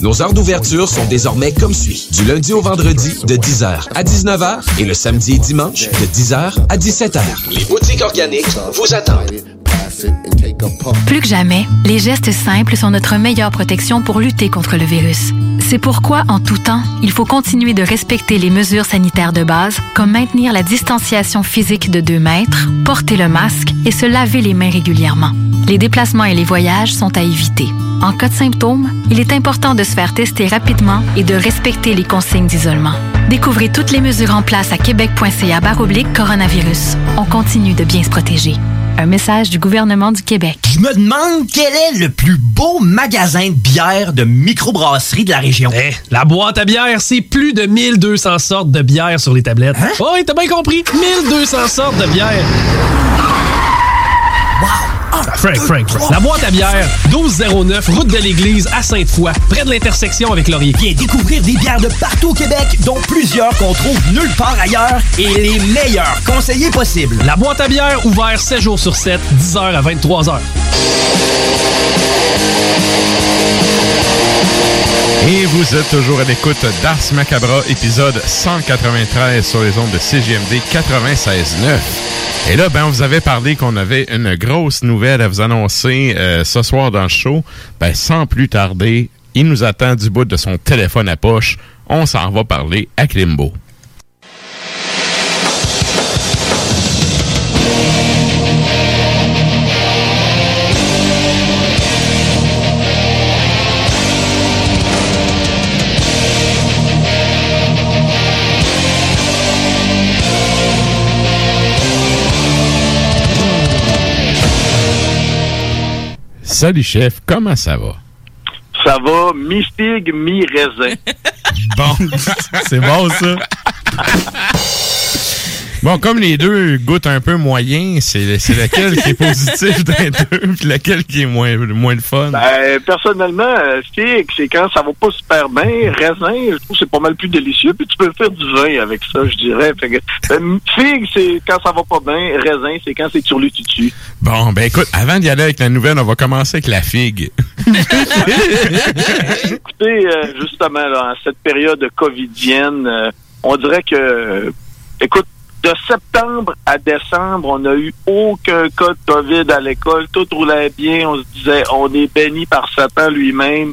Nos heures d'ouverture sont désormais comme suit. Du lundi au vendredi de 10h à 19h et le samedi et dimanche de 10h à 17h. Les boutiques organiques vous attendent. Plus que jamais, les gestes simples sont notre meilleure protection pour lutter contre le virus. C'est pourquoi, en tout temps, il faut continuer de respecter les mesures sanitaires de base, comme maintenir la distanciation physique de 2 mètres, porter le masque et se laver les mains régulièrement. Les déplacements et les voyages sont à éviter. En cas de symptômes, il est important de se faire tester rapidement et de respecter les consignes d'isolement. Découvrez toutes les mesures en place à québec.ca baroblique coronavirus. On continue de bien se protéger. Un message du gouvernement du Québec. Je me demande quel est le plus beau magasin de bière de microbrasserie de la région. Eh, la boîte à bière, c'est plus de 1200 sortes de bière sur les tablettes. Hein? Oh, oui, t'as bien compris. 1200 sortes de bière. Frank, Frank, Frank. La boîte à bière, 1209, route de l'église à Sainte-Foy, près de l'intersection avec Laurier. Viens découvrir des bières de partout au Québec, dont plusieurs qu'on trouve nulle part ailleurs et les meilleurs conseillers possibles. La boîte à bière, ouvert 7 jours sur 7, 10h à 23h. Et vous êtes toujours à l'écoute d'Ars Macabra, épisode 193 sur les ondes de CGMD 96.9. Et là, ben, on vous avait parlé qu'on avait une grosse nouvelle à vous annoncer euh, ce soir dans le show. Ben, sans plus tarder, il nous attend du bout de son téléphone à poche. On s'en va parler à Klimbo. Salut chef, comment ça va? Ça va mi-figue, mi-raisin. Bon, *laughs* c'est bon ça. *laughs* Bon, comme les deux goûtent un peu moyen, c'est c'est lequel qui est positif *laughs* d'un deux, puis lequel qui est moins, moins le fun? Ben, personnellement, euh, figue, c'est quand ça va pas super bien. Raisin, je trouve c'est pas mal plus délicieux. Puis tu peux faire du vin avec ça, je dirais. Euh, figue, c'est quand ça va pas bien. Raisin, c'est quand c'est sur le tutu. Bon, ben écoute, avant d'y aller avec la nouvelle, on va commencer avec la figue. *laughs* Écoutez, euh, justement, là, en cette période covidienne, euh, on dirait que, écoute, de septembre à décembre, on n'a eu aucun cas de COVID à l'école. Tout roulait bien. On se disait, on est béni par Satan lui-même.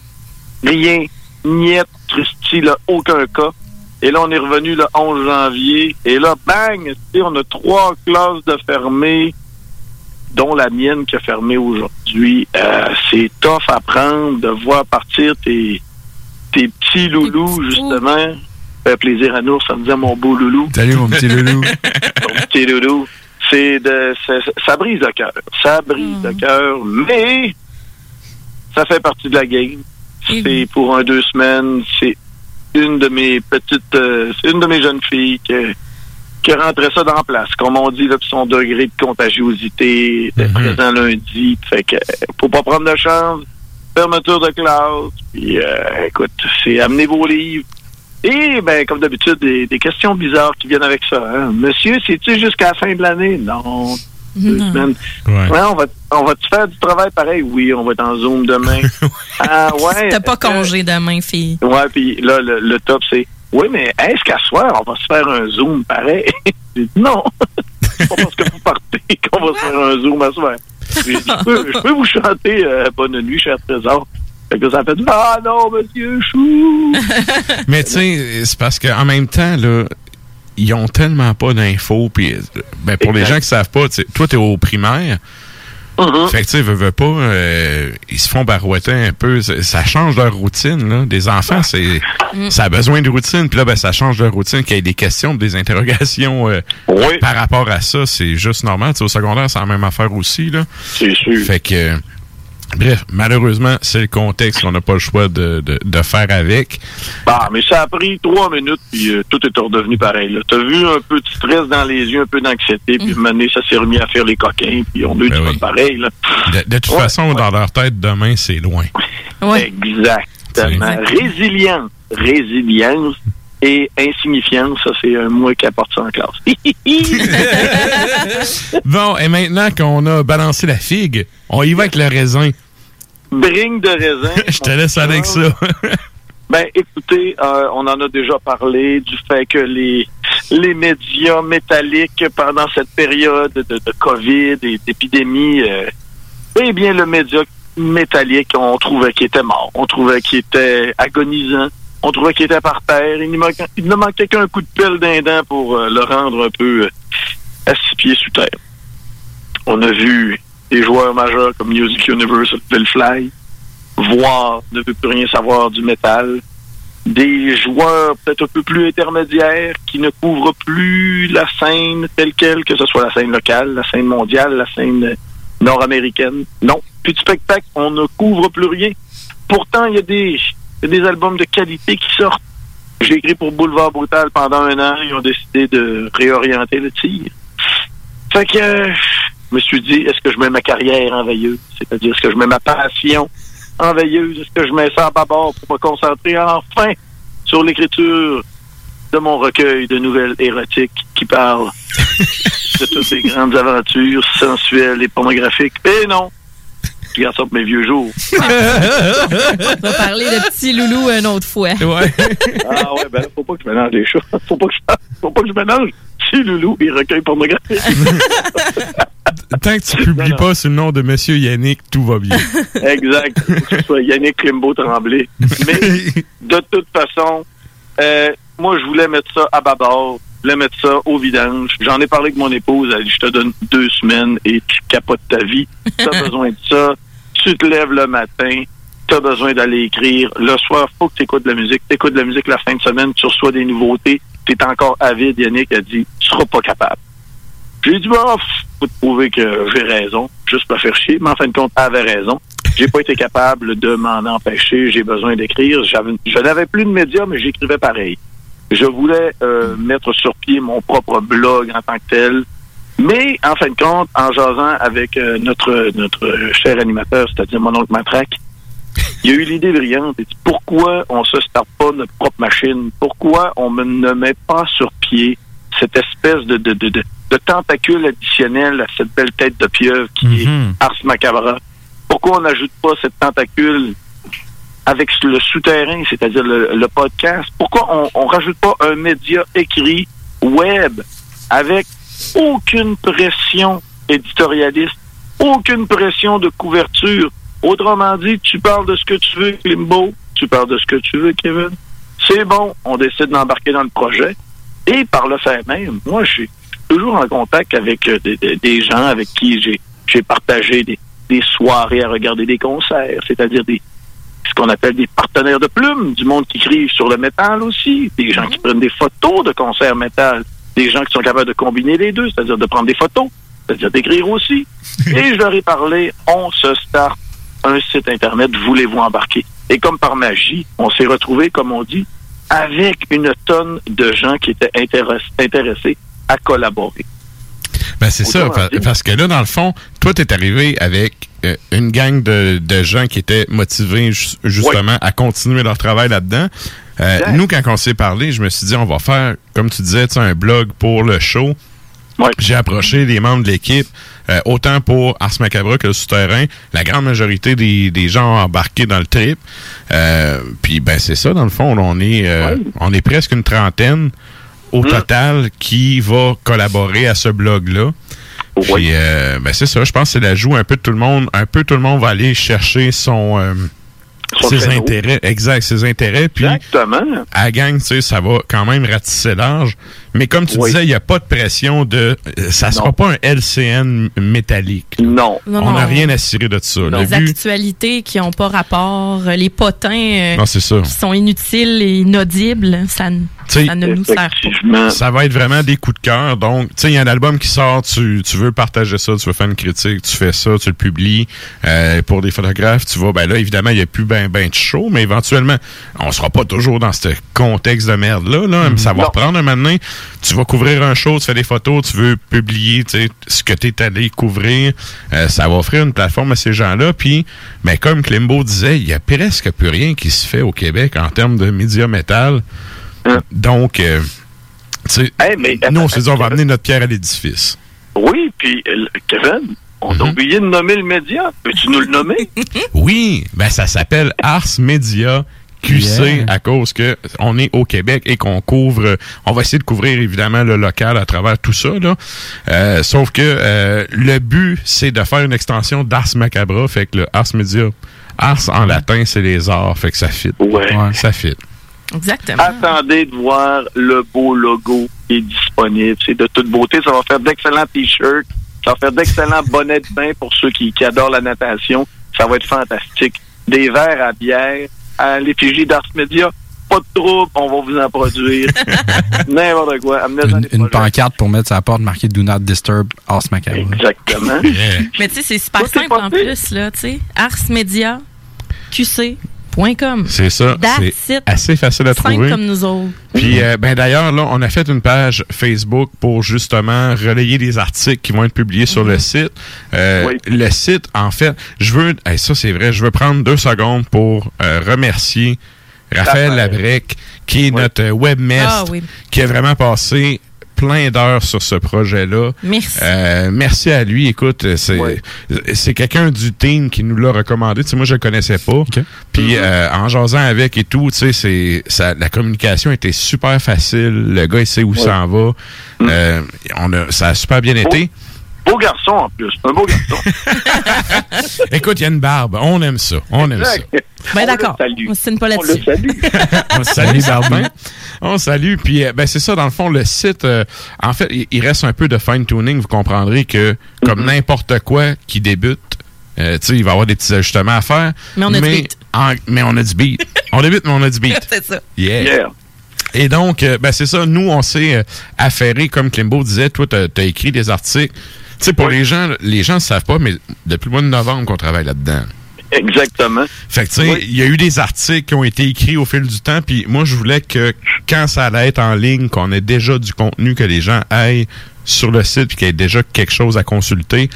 Rien, niet, Christy, là, aucun cas. Et là, on est revenu le 11 janvier. Et là, bang, on a trois classes de fermées, dont la mienne qui a fermé aujourd'hui. Euh, c'est tough à prendre de voir partir tes, tes petits loulous, justement. Plaisir à nous, ça me disait mon beau loulou. Salut mon petit loulou. *laughs* Mon petit loulou. C'est de, ça, brise le cœur. Ça brise le cœur, mais ça fait partie de la game. C'est pour un deux semaines. C'est une de mes petites, euh, c'est une de mes jeunes filles qui, qui rentrait ça dans la place. Comme on dit, là, son degré de contagiosité était présent lundi. Fait que, faut pas prendre de chance. Fermeture de classe. Puis, euh, écoute, c'est amener vos livres. Et, ben, comme d'habitude, des, des questions bizarres qui viennent avec ça. hein. Monsieur, c'est-tu jusqu'à la fin de l'année? Non. Deux semaines. Ouais, on va, on va te faire du travail pareil? Oui, on va être en Zoom demain. *laughs* ah, ouais. T'as pas congé demain, fille. Ouais, puis là, le, le top, c'est oui, mais est-ce qu'à soir, on va se faire un Zoom pareil? *laughs* J'ai dit non. *laughs* Pas parce que vous partez qu'on va se faire un zoom à soir. Je peux, je peux vous chanter euh, Bonne nuit, cher trésor. Fait que ça fait Ah non, monsieur Chou! *laughs* Mais tu sais, c'est parce qu'en même temps, là, ils ont tellement pas d'infos. Puis, ben, pour les gens qui savent pas, toi, t'es au primaire. Uh-huh. Fait que, tu sais, veux, veux pas, euh, ils se font barouetter un peu. Ça, ça change leur routine, là. Des enfants, c'est, Mm. ça a besoin de routine. Puis là, ben, ça change leur routine. Qu'il y ait des questions, des interrogations euh, par rapport à ça, c'est juste normal. Tu au secondaire, c'est la même affaire aussi, là. C'est sûr. Fait que, bref, malheureusement, c'est le contexte qu'on n'a pas le choix de, de, de faire avec. Bah, mais ça a pris trois minutes, puis euh, tout est redevenu pareil. T'as vu un peu de stress dans les yeux, un peu d'anxiété, puis maintenant, ça s'est remis à faire les coquins, puis on a eu du fun pareil. Là. De, de toute Ouais. façon, dans leur tête, demain, c'est loin. Exactement. Résilience. Résilience et insignifiance, ça, c'est un mot qui apporte ça en classe. *laughs* *laughs* Bon, et maintenant qu'on a balancé la figue, on y va avec le raisin. Bring de raisin. *laughs* Je te laisse avec ça. Ben, écoutez, euh, on en a déjà parlé du fait que les les médias métalliques pendant cette période de, de COVID et d'épidémie, euh, eh bien, le média métallique, on trouvait qu'il était mort, on trouvait qu'il était agonisant, on trouvait qu'il était par terre. Il nous manquait, qu'un coup de pelle d'un dent pour euh, le rendre un peu euh, à six pieds sous terre. On a vu des joueurs majeurs comme Music Universe, Fly, voir, ne veut plus rien savoir du métal. Des joueurs peut-être un peu plus intermédiaires qui ne couvrent plus la scène telle quelle, que ce soit la scène locale, la scène mondiale, la scène nord-américaine. Non, plus de spectacle, on ne couvre plus rien. Pourtant, il y a des, il y a des albums de qualité qui sortent. J'ai écrit pour Boulevard Brutal pendant un an. Ils ont décidé de réorienter le tir. Fait que euh, je me suis dit, est-ce que je mets ma carrière en veilleuse? C'est-à-dire, est-ce que je mets ma passion en veilleuse? Est-ce que je mets ça à bâbord pour me concentrer enfin sur l'écriture de mon recueil de nouvelles érotiques qui parle de toutes les grandes aventures sensuelles et pornographiques? Eh non! Je garde ça pour mes vieux jours. *laughs* On va parler de petit loulou une autre fois. Ouais. Ah ouais, ben là, faut pas que je mélange les choses. *laughs* Faut pas que je, faut pas que je mélange si Loulou et recueil pornographique. *laughs* Tant que tu publies pas sous le nom de Monsieur Yannick, tout va bien. exact. Que ce soit Yannick Climbo Tremblay. Mais de toute façon, euh, moi, je voulais mettre ça à bâbord. Je voulais mettre ça au vidange. J'en ai parlé avec mon épouse. Elle dit, je te donne deux semaines et tu capotes ta vie. T'as besoin de ça. Tu te lèves le matin. T'as besoin d'aller écrire. Le soir, faut que tu écoutes de la musique. T'écoutes de la musique la fin de semaine. Tu reçois des nouveautés. T'es encore avide. Yannick a dit, tu seras pas capable. J'ai dit, bah, faut te prouver que j'ai raison, juste pour faire chier. Mais en fin de compte, elle avait raison. J'ai pas été capable de m'en empêcher. J'ai besoin d'écrire. Je n'avais plus de médias, mais j'écrivais pareil. Je voulais euh, mettre sur pied mon propre blog en tant que tel. Mais, en fin de compte, en jasant avec euh, notre, notre cher animateur, c'est-à-dire mon oncle Matraque, *laughs* il y a eu l'idée brillante. Il dit, pourquoi on se starte pas notre propre machine? Pourquoi on me- ne met pas sur pied cette espèce de, de, de, de, de tentacule additionnel à cette belle tête de pieuvre qui est Ars Macabra? Pourquoi on n'ajoute pas cette tentacule avec le souterrain, c'est-à-dire le, le podcast? Pourquoi on, on rajoute pas un média écrit web avec aucune pression éditorialiste, aucune pression de couverture? Autrement dit, tu parles de ce que tu veux, Klimbo, tu parles de ce que tu veux, Kevin. C'est bon, on décide d'embarquer dans le projet. Et par le fait même, moi, je suis toujours en contact avec euh, des, gens avec qui j'ai j'ai partagé des, des soirées à regarder des concerts, c'est-à-dire des ce qu'on appelle des partenaires de plumes, du monde qui écrivent sur le métal aussi, des gens qui prennent des photos de concerts métal, des gens qui sont capables de combiner les deux, c'est-à-dire de prendre des photos, c'est-à-dire d'écrire aussi. *laughs* Et je leur ai parlé, on se start un site Internet, voulez-vous embarquer? Et comme par magie, on s'est retrouvé, comme on dit, avec une tonne de gens qui étaient intéress- intéressés à collaborer. Ben, c'est ça, pa- parce que là, dans le fond, toi, t'es arrivé avec euh, une gang de, de gens qui étaient motivés ju- justement à continuer leur travail là-dedans. Euh, nous, quand on s'est parlé, je me suis dit, on va faire, comme tu disais, tu sais, un blog pour le show. J'ai approché les membres de l'équipe, euh, autant pour Ars Macabra que le souterrain. La grande majorité des, des gens ont embarqué dans le trip. Euh, puis ben c'est ça, dans le fond, on est, euh, on est presque une trentaine. au total qui va collaborer à ce blog-là. Puis, euh, ben c'est ça, je pense que c'est l'ajout un peu de tout le monde. Un peu tout le monde va aller chercher son... ses intérêts, exact, ses intérêts. Puis, Exactement. à la gang, tu sais, ça va quand même ratisser large. Mais comme tu Oui. disais, il n'y a pas de pression de. euh, Ça sera Non. pas un LCN métallique. Non. Non, On n'a non. rien à cirer de ça. Le Les actualités qui n'ont pas rapport, euh, les potins euh, Non, qui sont inutiles et inaudibles, ça, ça ne nous sert pas. Ça va être vraiment des coups de cœur. Donc, tu sais, il y a un album qui sort, tu, tu veux partager ça, tu veux faire une critique, tu fais ça, tu le publies. Euh, pour des photographes, tu vas, ben là, évidemment, il n'y a plus ben, ben de show, mais éventuellement, on sera pas toujours dans ce contexte de merde-là. Là. Ça va reprendre un moment donné. Tu vas couvrir un show, tu fais des photos, tu veux publier ce que tu es allé couvrir. Euh, ça va offrir une plateforme à ces gens-là. Puis, mais comme Klimbo disait, il y a presque plus rien qui se fait au Québec en termes de médias métal. Donc, euh, tu sais, nous, on s'est dit, on va amener notre pierre à l'édifice. Oui, puis euh, Kevin, on Mhm. a oublié de nommer le média. Peux-tu nous le nommer? Oui, ben ça s'appelle Ars Media QC Yeah. à cause que on est au Québec et qu'on couvre, on va essayer de couvrir évidemment le local à travers tout ça là. Euh, sauf que euh, le but c'est de faire une extension d'Ars Macabra, fait que le Ars Media, Ars en latin c'est les arts, fait que ça fit. Ouais. Ça fit. Exactement. Attendez de voir le beau logo qui est disponible. C'est de toute beauté. Ça va faire d'excellents t-shirts. Ça va faire d'excellents *laughs* bonnets de bain pour ceux qui, qui adorent la natation. Ça va être fantastique. Des verres à bière à l'effigie d'Ars Media. Pas de trouble, on va vous en produire. *laughs* N'importe quoi. Des Une projets. pancarte pour mettre la porte marquée Do Not Disturb Ars Macabre. Exactement. Mais tu sais, c'est super simple en plus, là, tu sais. Arsmedia, QC.com. C'est ça, c'est assez facile à Simple trouver. comme nous autres. Puis, euh, ben d'ailleurs, là, on a fait une page Facebook pour justement relayer des articles qui vont être publiés sur le site. Euh, Le site, en fait, je veux, hey, ça c'est vrai, je veux prendre deux secondes pour euh, remercier Raphaël Labrec, qui est notre webmaster, Ah oui. qui a vraiment passé plein d'heures sur ce projet-là. Merci. Euh, merci à lui. Écoute, c'est c'est quelqu'un du team qui nous l'a recommandé. Tu sais, moi, je le connaissais pas. Puis euh, en jasant avec et tout, tu sais, c'est ça, la communication était super facile. Le gars, il sait où ça en va. Euh, on a, ça a super bien été. Beau garçon en plus. Un beau garçon. *laughs* Écoute, il y a une barbe. On aime ça. On aime ça. Ben d'accord. On se signe pas là-dessus. *laughs* on salue Barbin. On salue. Puis, euh, ben, c'est ça, dans le fond, le site, euh, en fait, il, reste un peu de fine-tuning. Vous comprendrez que, comme n'importe quoi qui débute, euh, tu sais, il va y avoir des petits ajustements à faire. Mais on a du beat. en- mais on a du beat. on débute, mais on a du beat. *laughs* c'est ça. Yeah. Yeah. Et donc, euh, ben, c'est ça. Nous, on s'est euh, affairé, comme Klimbo disait, toi, t'as as écrit des articles. Tu sais, pour les gens, les gens ne savent pas, mais depuis le mois de novembre qu'on travaille là-dedans. Exactement. Fait que, tu sais, il y a eu des articles qui ont été écrits au fil du temps, puis moi, je voulais que quand ça allait être en ligne, qu'on ait déjà du contenu, que les gens aillent sur le site, puis qu'il y ait déjà quelque chose à consulter.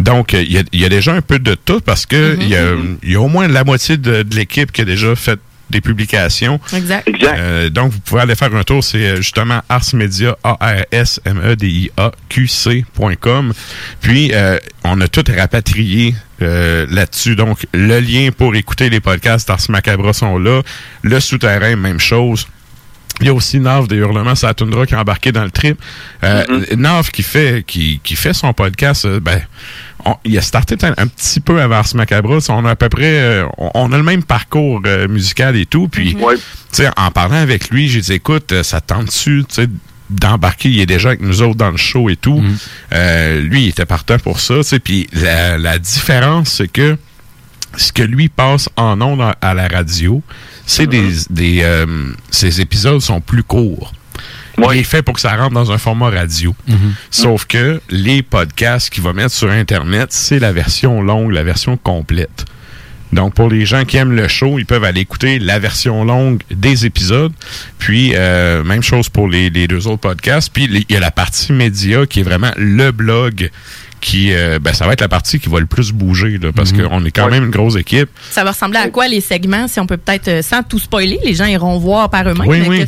Donc, il y, a, il y a déjà un peu de tout, parce que il y, a, il y a au moins la moitié de, de l'équipe qui a déjà fait des publications. Exact. Euh, donc, vous pouvez aller faire un tour. C'est euh, justement Ars Media, A-R-S-M-E-D-I-A, Q-C.com. Puis, euh, on a tout rapatrié euh, là-dessus. Donc, le lien pour écouter les podcasts Ars Macabra sont là. Le souterrain, même chose. Il y a aussi Nav des Hurlements sur la Toundra qui est embarqué dans le trip. Euh, Nav qui fait qui, qui fait son podcast, euh, ben, on- il a starté un, un petit peu avant Ars Macabra. On a à peu près, euh, on, on a le même parcours euh, musical et tout. Puis, tu sais, en parlant avec lui, j'ai dit, écoute, euh, ça tente-tu, tu sais, d'embarquer, il est déjà avec nous autres dans le show et tout. Euh, lui, il était partant pour ça, tu sais. Puis la, la différence, c'est que ce que lui passe en ondes à, à la radio, c'est des, des euh, ces épisodes sont plus courts. Il est fait pour que ça rentre dans un format radio. Sauf que les podcasts qu'il va mettre sur Internet, c'est la version longue, la version complète. Donc, pour les gens qui aiment le show, ils peuvent aller écouter la version longue des épisodes. Puis, euh, même chose pour les, les deux autres podcasts. Puis, il y a la partie média qui est vraiment le blog qui, euh, ben, ça va être la partie qui va le plus bouger, là, parce qu'on est quand même une grosse équipe. Ça va ressembler à quoi les segments, si on peut peut-être, euh, sans tout spoiler, les gens iront voir par eux-mêmes Oui, oui.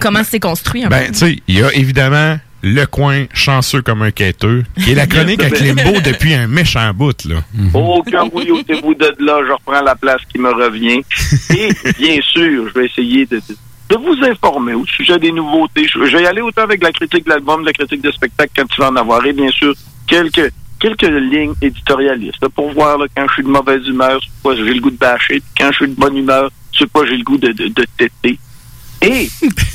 comment c'est construit un Ben, peu? tu sais, il y a évidemment le coin chanceux comme un quêteux, qui est la chronique avec Limbo depuis un méchant bout, là. Aucun oui, ôtez-vous de là, je reprends la place qui me revient. Et bien sûr, je vais essayer de, de vous informer au sujet des nouveautés. Je, je vais y aller autant avec la critique de l'album, la critique de spectacle quand tu vas en avoir, et bien sûr, quelques quelques lignes éditorialistes là, pour voir là, quand je suis de mauvaise humeur, c'est quoi j'ai le goût de bâcher, quand je suis de bonne humeur, c'est quoi j'ai le goût de, de, de téter. Et,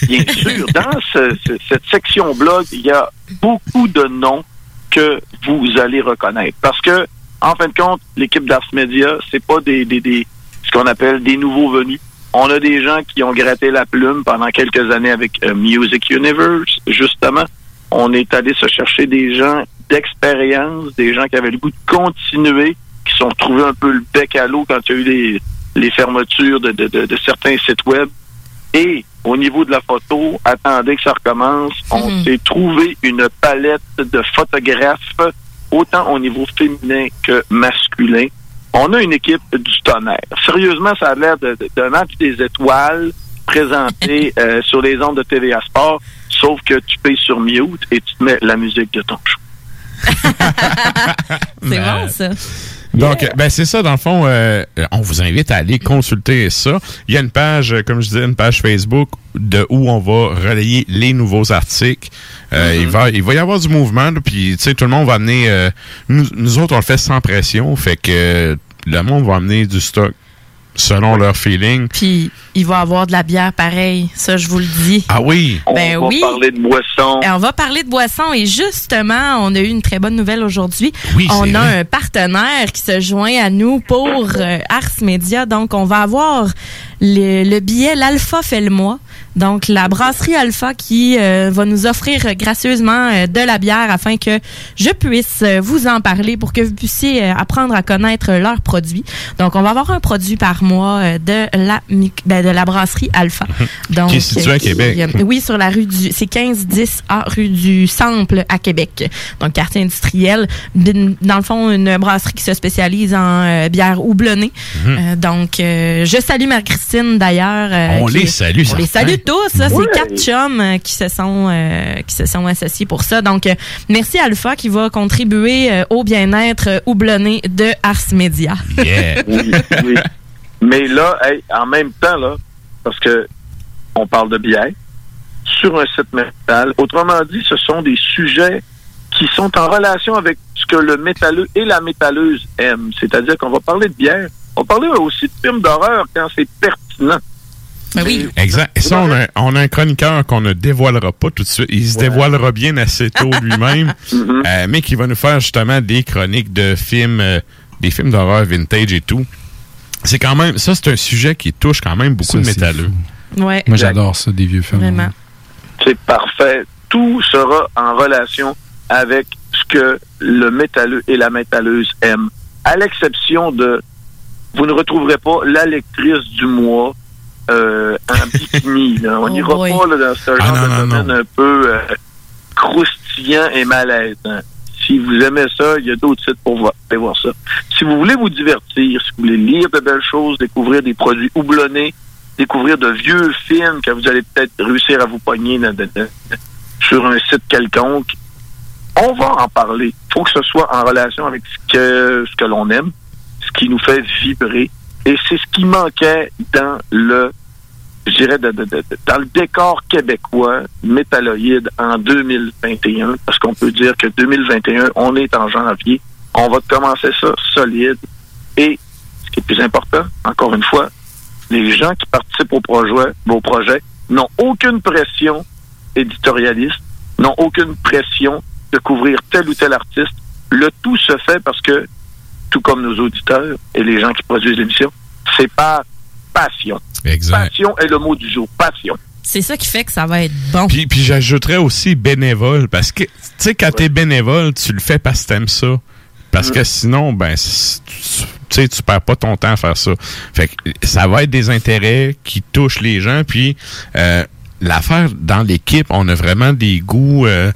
bien *laughs* sûr, dans ce- ce- cette section blog, il y a beaucoup de noms que vous allez reconnaître. Parce que, en fin de compte, l'équipe d'Ars Media, c'est pas des, des, des ce qu'on appelle des nouveaux venus. On a des gens qui ont gratté la plume pendant quelques années avec euh, Music Universe, justement. On est allé se chercher des gens d'expérience, des gens qui avaient le goût de continuer, qui sont retrouvés un peu le bec à l'eau quand il y a eu les, les fermetures de, de, de, de certains sites web. Et au niveau de la photo, attendez que ça recommence. On s'est trouvé une palette de photographes, autant au niveau féminin que masculin. On a une équipe du tonnerre. Sérieusement, ça a l'air de, match des étoiles présenté *laughs* euh, sur les ondes de TVA Sport, sauf que tu payes sur mute et tu te mets la musique de ton show. *laughs* C'est bon, ça. Donc, euh, ben c'est ça, dans le fond, euh, on vous invite à aller consulter ça. Il y a une page, euh, comme je disais, une page Facebook de où on va relayer les nouveaux articles. Euh, il, va, il va y avoir du mouvement, puis tu sais, tout le monde va amener... euh, nous, nous autres, on le fait sans pression, fait que euh, le monde va amener du stock selon leur feeling. Puis, il va avoir de la bière pareil. Ça, je vous le dis. Ah oui? Ben on va oui. parler de boissons. Et on va parler de boissons et justement, on a eu une très bonne nouvelle aujourd'hui. Oui, on a vrai. un partenaire qui se joint à nous pour euh, Ars Media. Donc, on va avoir le, le billet L'Alpha fait le mois. Donc, la brasserie Alpha qui euh, va nous offrir gracieusement euh, de la bière afin que je puisse euh, vous en parler pour que vous puissiez apprendre à connaître leurs produits. Donc, on va avoir un produit par mois de la ben, de la brasserie Alpha. Donc, Qui est situé à Québec. oui, sur la rue du. C'est 1510 A, rue du Sample à Québec. Donc, quartier industriel. Dans le fond, une brasserie qui se spécialise en bière houblonnée. Mhm. Donc, euh, je salue Marie-Christine d'ailleurs. euh, On qui- les salue, On les certain. salue tous. Ouais. C'est quatre chums euh, qui se sont euh, qui se sont associés pour ça. Donc, euh, merci Alpha qui va contribuer euh, au bien-être euh, houblonné de Ars Media. *laughs* Oui, oui. Mais là, hey, en même temps, là, parce que on parle de bière sur un site métal. Autrement dit, ce sont des sujets qui sont en relation avec ce que le métalleux et la métalleuse aiment. C'est-à-dire qu'on va parler de bière. On parler aussi de films d'horreur quand c'est pertinent. Ben oui. Exact. Et ça, on a, on a un chroniqueur qu'on ne dévoilera pas tout de suite. Il se dévoilera bien assez tôt *laughs* lui-même, euh, mais qui va nous faire justement des chroniques de films, euh, des films d'horreur vintage et tout. C'est quand même, ça, c'est un sujet qui touche quand même beaucoup Ça, de métalleux. Ouais. Moi, j'adore ça, des vieux films. Vraiment. C'est parfait. Tout sera en relation avec ce que le métalleux et la métalleuse aiment. À l'exception de, vous ne retrouverez pas la lectrice du mois euh, en bikini. *laughs* là. On Oh n'ira boy. pas là, dans ce genre de domaine un peu euh, croustillant et malaisant. Si vous aimez ça, il y a d'autres sites pour voir, aller voir ça. Si vous voulez vous divertir, si vous voulez lire de belles choses, découvrir des produits houblonnés, découvrir de vieux films que vous allez peut-être réussir à vous pogner dans- dans- dans- sur un site quelconque, on va en parler. Il faut que ce soit en relation avec ce que, ce que l'on aime, ce qui nous fait vibrer. Et c'est ce qui manquait dans le, dans le décor québécois métalloïde en 2021, parce qu'on peut dire que 2021, on est en janvier. On va commencer ça solide. Et ce qui est plus important, encore une fois, les gens qui participent au projet n'ont aucune pression éditorialiste, n'ont aucune pression de couvrir tel ou tel artiste. Le tout se fait parce que, tout comme nos auditeurs et les gens qui produisent l'émission, c'est par passion. Exact. Passion est le mot du jour. Passion. C'est ça qui fait que ça va être bon. Puis, puis j'ajouterais aussi bénévole, parce que, tu sais, quand t'es bénévole, tu le fais parce que t'aimes ça. Parce que sinon, ben, tu sais, tu perds pas ton temps à faire ça. Fait que ça va être des intérêts qui touchent les gens, puis euh, l'affaire dans l'équipe, on a vraiment des goûts... euh,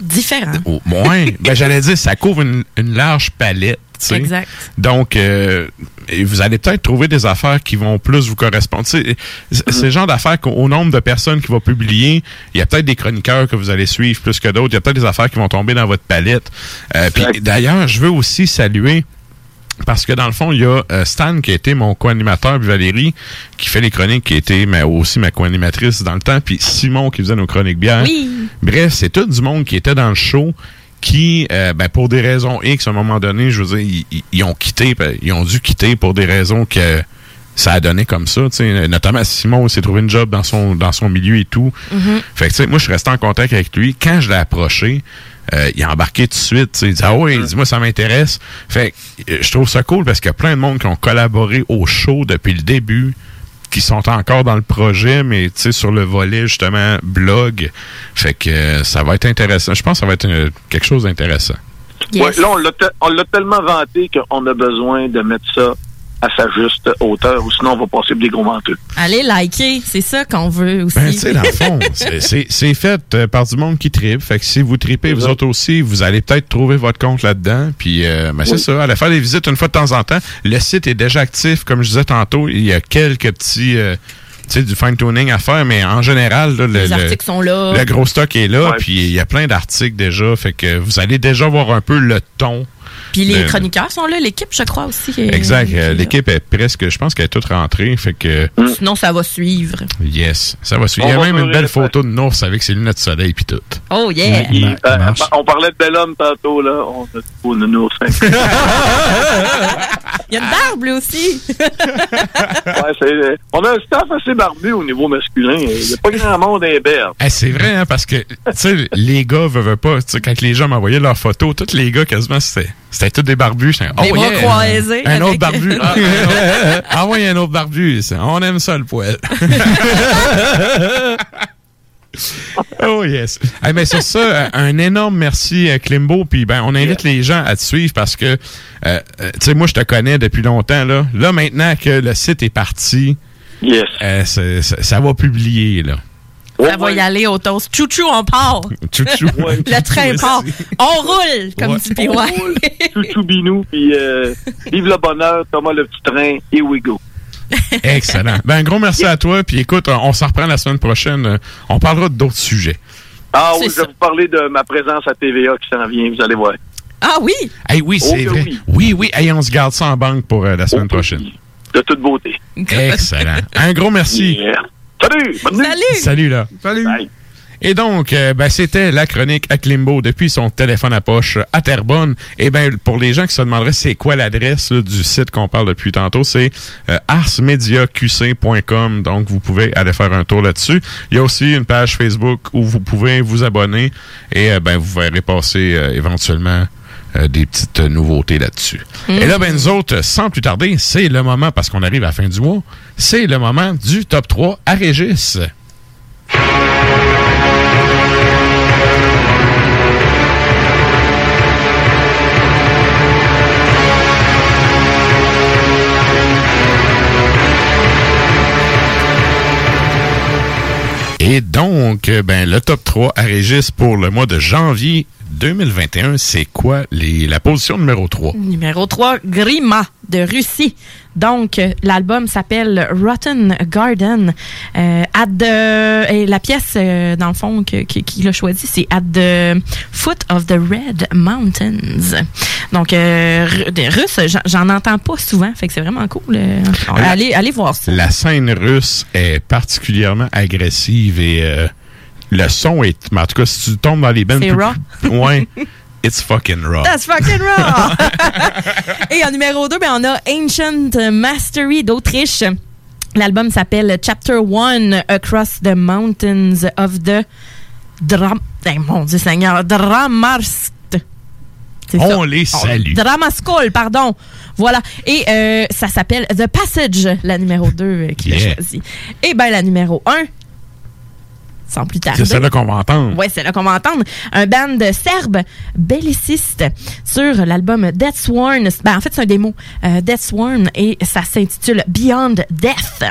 Différent. au moins, *laughs* ben, j'allais dire, ça couvre une, une large palette. tu sais. Exact. Donc, euh, et vous allez peut-être trouver des affaires qui vont plus vous correspondre. C- C'est le genre d'affaires qu'au au nombre de personnes qui vont publier, il y a peut-être des chroniqueurs que vous allez suivre plus que d'autres. Il y a peut-être des affaires qui vont tomber dans votre palette. Euh, Puis d'ailleurs, je veux aussi saluer Parce que dans le fond, il y a euh, Stan qui a été mon co-animateur, puis Valérie qui fait les chroniques, qui a été mais aussi ma co-animatrice dans le temps, puis Simon qui faisait nos chroniques bières. Oui. Bref, c'est tout du monde qui était dans le show qui, euh, ben, pour des raisons X, à un moment donné, je veux dire, ils, ont quitté, ben, ils ont dû quitter pour des raisons que ça a donné comme ça. tu sais. Notamment Simon s'est trouvé une job dans son dans son milieu et tout. Mhm. Fait que, tu sais, moi, je suis resté en contact avec lui. Quand je l'ai approché, euh, il a embarqué tout de suite. tu sais. Il dit Ah oui, dis-moi, ça m'intéresse. Fait que, euh, je trouve ça cool parce qu'il y a plein de monde qui ont collaboré au show depuis le début, qui sont encore dans le projet, mais tu sais, sur le volet, justement, blog. Fait que euh, ça va être intéressant. Je pense que ça va être quelque chose d'intéressant. Ouais, là, on l'a te- on l'a tellement vanté qu'on a besoin de mettre ça à sa juste hauteur, ou sinon on va passer pour des gros menteux. Allez liker, c'est ça qu'on veut aussi. Ben, tu sais, dans le fond, *laughs* c'est- fait euh, par du monde qui tripe. Fait que si vous tripez, vous autres aussi, vous allez peut-être trouver votre compte là-dedans. Puis, euh, ben, c'est Oui. ça. Allez faire des visites une fois de temps en temps. Le site est déjà actif, comme je disais tantôt. Il y a quelques petits, euh, tu sais, du fine-tuning à faire, mais en général, là, le, Les le- articles sont là. le gros stock est là. Ouais. Puis, il y a plein d'articles déjà. Fait que vous allez déjà voir un peu le ton. Puis les de- chroniqueurs sont là, l'équipe, je crois aussi. euh, Exact. Euh. L'équipe est presque, je pense qu'elle est toute rentrée. Fait que, Sinon, ça va suivre. yes, ça va suivre. Il y a même une belle le photo de Nours avec ses lunettes de soleil puis tout. Oh yeah! Il- Ouais, euh, on parlait de bel homme tantôt, là. On a oh, nounours, hein. *laughs* Il y a une barbe, lui aussi. *laughs* Ouais, c'est- on a un staff assez barbu au niveau masculin. Il n'y a pas grand monde à Hébert. Eh, c'est vrai, hein, parce que, tu sais, les gars veulent pas, tu sais, quand les gens m'envoyaient leurs photos, tous les gars, quasiment, c'était, c'était tous des barbus. J'étais, Des bras croisés Un avec- autre barbu. Ah, un autre- ah ouais, un autre barbu. On aime ça, le poil. *laughs* Oh yes. Ben sur ça, euh, un énorme merci à Klimbo. Puis ben, on invite les gens à te suivre parce que, euh, euh, tu sais, moi je te connais depuis longtemps là. Là maintenant que le site est parti, yes. ça, ça- ça va publier là. Ça va y aller au toast. Chouchou, on part. Chouchou. *laughs* Le train part. On roule, comme Ouais. On roule. Chouchou Binou, puis euh, vive le bonheur, Thomas le petit train, here we go. Excellent. Ben un gros merci à toi. Puis écoute, on, s'en reprend la semaine prochaine. Euh, On parlera d'autres sujets. Ah oui, je vais vous parler de ma présence à TVA qui s'en vient, vous allez voir. Ah oui? Hey, oui, c'est Oh vrai. oui. Oui, oui. Hey, on se garde ça en banque pour euh, la semaine prochaine. De toute beauté. Excellent. Un gros merci. Yeah. Salut! Bonne nuit! Salut là. Salut! Et donc, euh, ben, c'était la chronique à Klimbo depuis son téléphone à poche à Terrebonne. Et ben pour les gens qui se demanderaient c'est quoi l'adresse là, du site qu'on parle depuis tantôt, c'est euh, arsmediaqc.com. Donc, vous pouvez aller faire un tour là-dessus. Il y a aussi une page Facebook où vous pouvez vous abonner et euh, ben vous verrez passer euh, éventuellement euh, des petites euh, nouveautés là-dessus. Et là, ben nous autres, sans plus tarder, c'est le moment, parce qu'on arrive à la fin du mois, c'est le moment du top 3 à Régis. Et donc, euh, ben, le top 3 à Régis pour le mois de janvier 2021, c'est quoi les, la position numéro 3? Numéro 3, Grima de Russie. Donc, l'album s'appelle Rotten Garden. Euh, at the- et la pièce, euh, dans le fond, que- qu'il a choisi, c'est At the Foot of the Red Mountains. Donc, euh, des Russes, j'en- j'en entends pas souvent, fait que c'est vraiment cool. euh. allez, allez voir ça. La scène russe est particulièrement agressive et euh, le son est... mais en tout cas, si tu tombes dans les bandes... C'est raw. *laughs* Ouais. It's fucking raw. That's fucking raw! *laughs* Et en numéro 2, ben, on a Ancient Mastery d'Autriche. L'album s'appelle Chapter 1 Across the Mountains of the Dram... Eh, mon Dieu Seigneur, ça. On les salue. Dramaskol, pardon. Voilà. Et euh, ça s'appelle The Passage, la numéro 2 qui Yeah. a choisi. Et ben la numéro 1, sans plus tarder. C'est celle-là qu'on va entendre. Ouais, c'est là qu'on va entendre. Un band serbe belliciste sur l'album Death Sworn. Ben, en fait, c'est un démo. Euh, Death Sworn et ça s'intitule Beyond Death.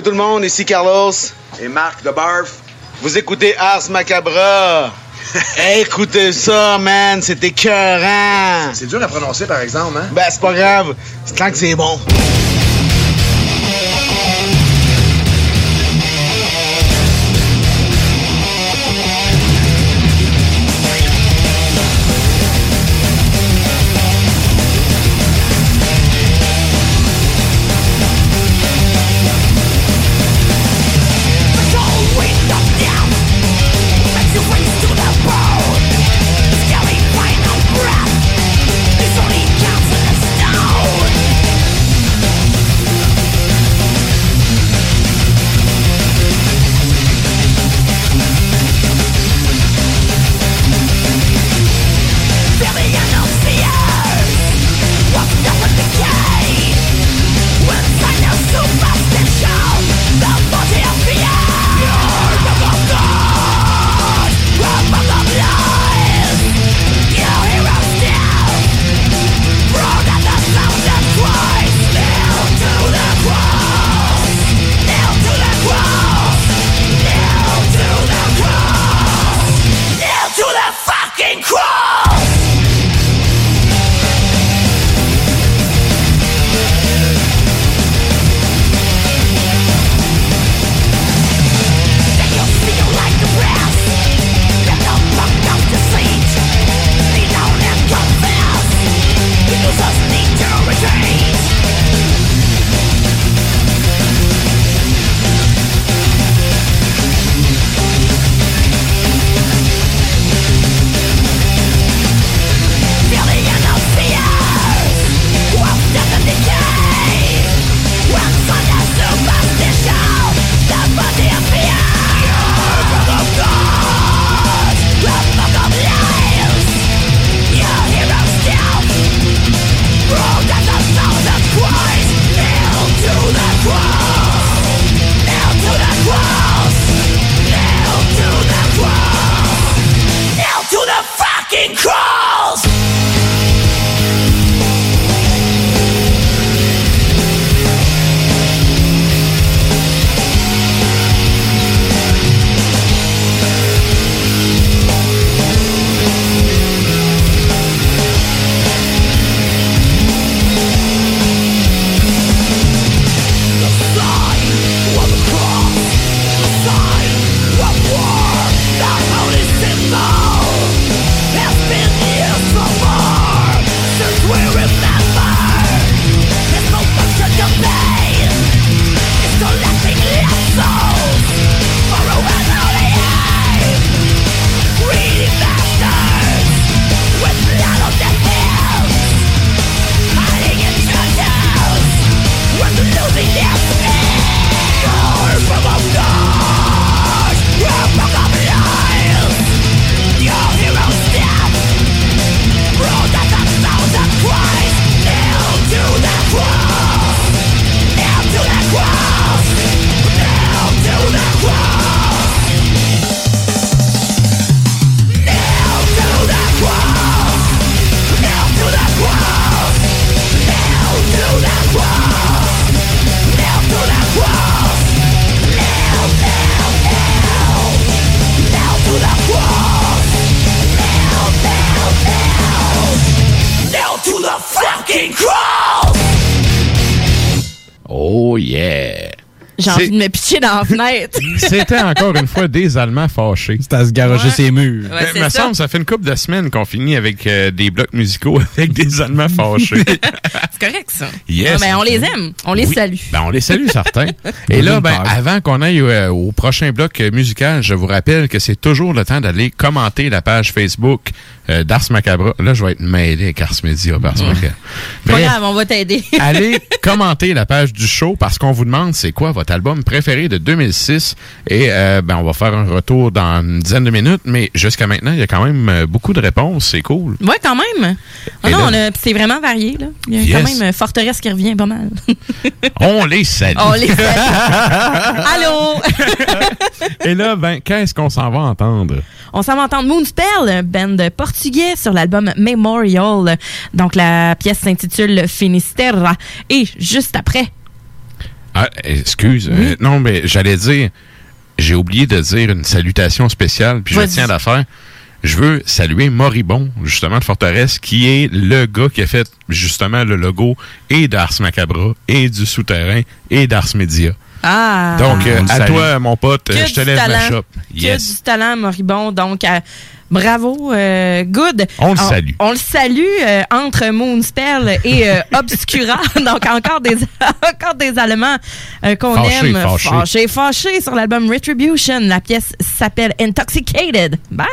Salut tout le monde, ici Carlos et Marc de Barf. Vous écoutez Ars Macabra. *laughs* Écoutez ça, man, c'est écœurant. C'est dur à prononcer, par exemple, hein? Ben, c'est pas grave, c'est tant que c'est bon. J'ai envie de me pitcher dans la fenêtre. *laughs* C'était encore une fois des Allemands fâchés. C'était à se garocher Ouais. ses murs. Ouais, c'est me ça. semble, ça fait une couple de semaines qu'on finit avec euh, des blocs musicaux *laughs* avec des Allemands fâchés. *laughs* C'est correct, ça. Yes. Ben, on les aime. On les Oui. salue. Ben, on les salue, certains. Et là, ben, avant qu'on aille euh, au prochain bloc euh, musical, je vous rappelle que c'est toujours le temps d'aller commenter la page Facebook euh, d'Ars Macabra. Là, je vais être mêlé avec Ars Media, Mais grave, on va t'aider. *laughs* allez *laughs* commenter la page du show parce qu'on vous demande c'est quoi votre album préféré de 2006 et euh, ben on va faire un retour dans une dizaine de minutes mais jusqu'à maintenant il y a quand même euh, beaucoup de réponses c'est cool Ouais, quand même. Ah non, là- on a- c'est vraiment varié. Là. Il y a Yes. quand même euh, Forteresse qui revient pas mal. *laughs* on les salue On les salue. Allô? et là ben qu'est-ce qu'on s'en va entendre? On s'en va entendre Moonspell, band portugais sur l'album Memorial. Donc la pièce s'intitule Finisterra. Et juste après, Ah, excuse. euh, non, mais j'allais dire, j'ai oublié de dire une salutation spéciale, puis je tiens à la faire. Je veux saluer Moribond, justement, de Forteresse, qui est le gars qui a fait, justement, le logo et d'Ars Macabra, et du Souterrain, et d'Ars Media. Ah! Donc, euh, à salue. toi, mon pote, Que je te lève ma shop. Que Yes. du talent, Moribond. Donc, euh, bravo, euh, good. On le salue. On le salue euh, entre Moonspell et euh, *laughs* Obscura. Donc, encore des, *laughs* encore des Allemands euh, qu'on aime. fâché. Fâché, fâché sur l'album Retribution. La pièce s'appelle Intoxicated. Bye!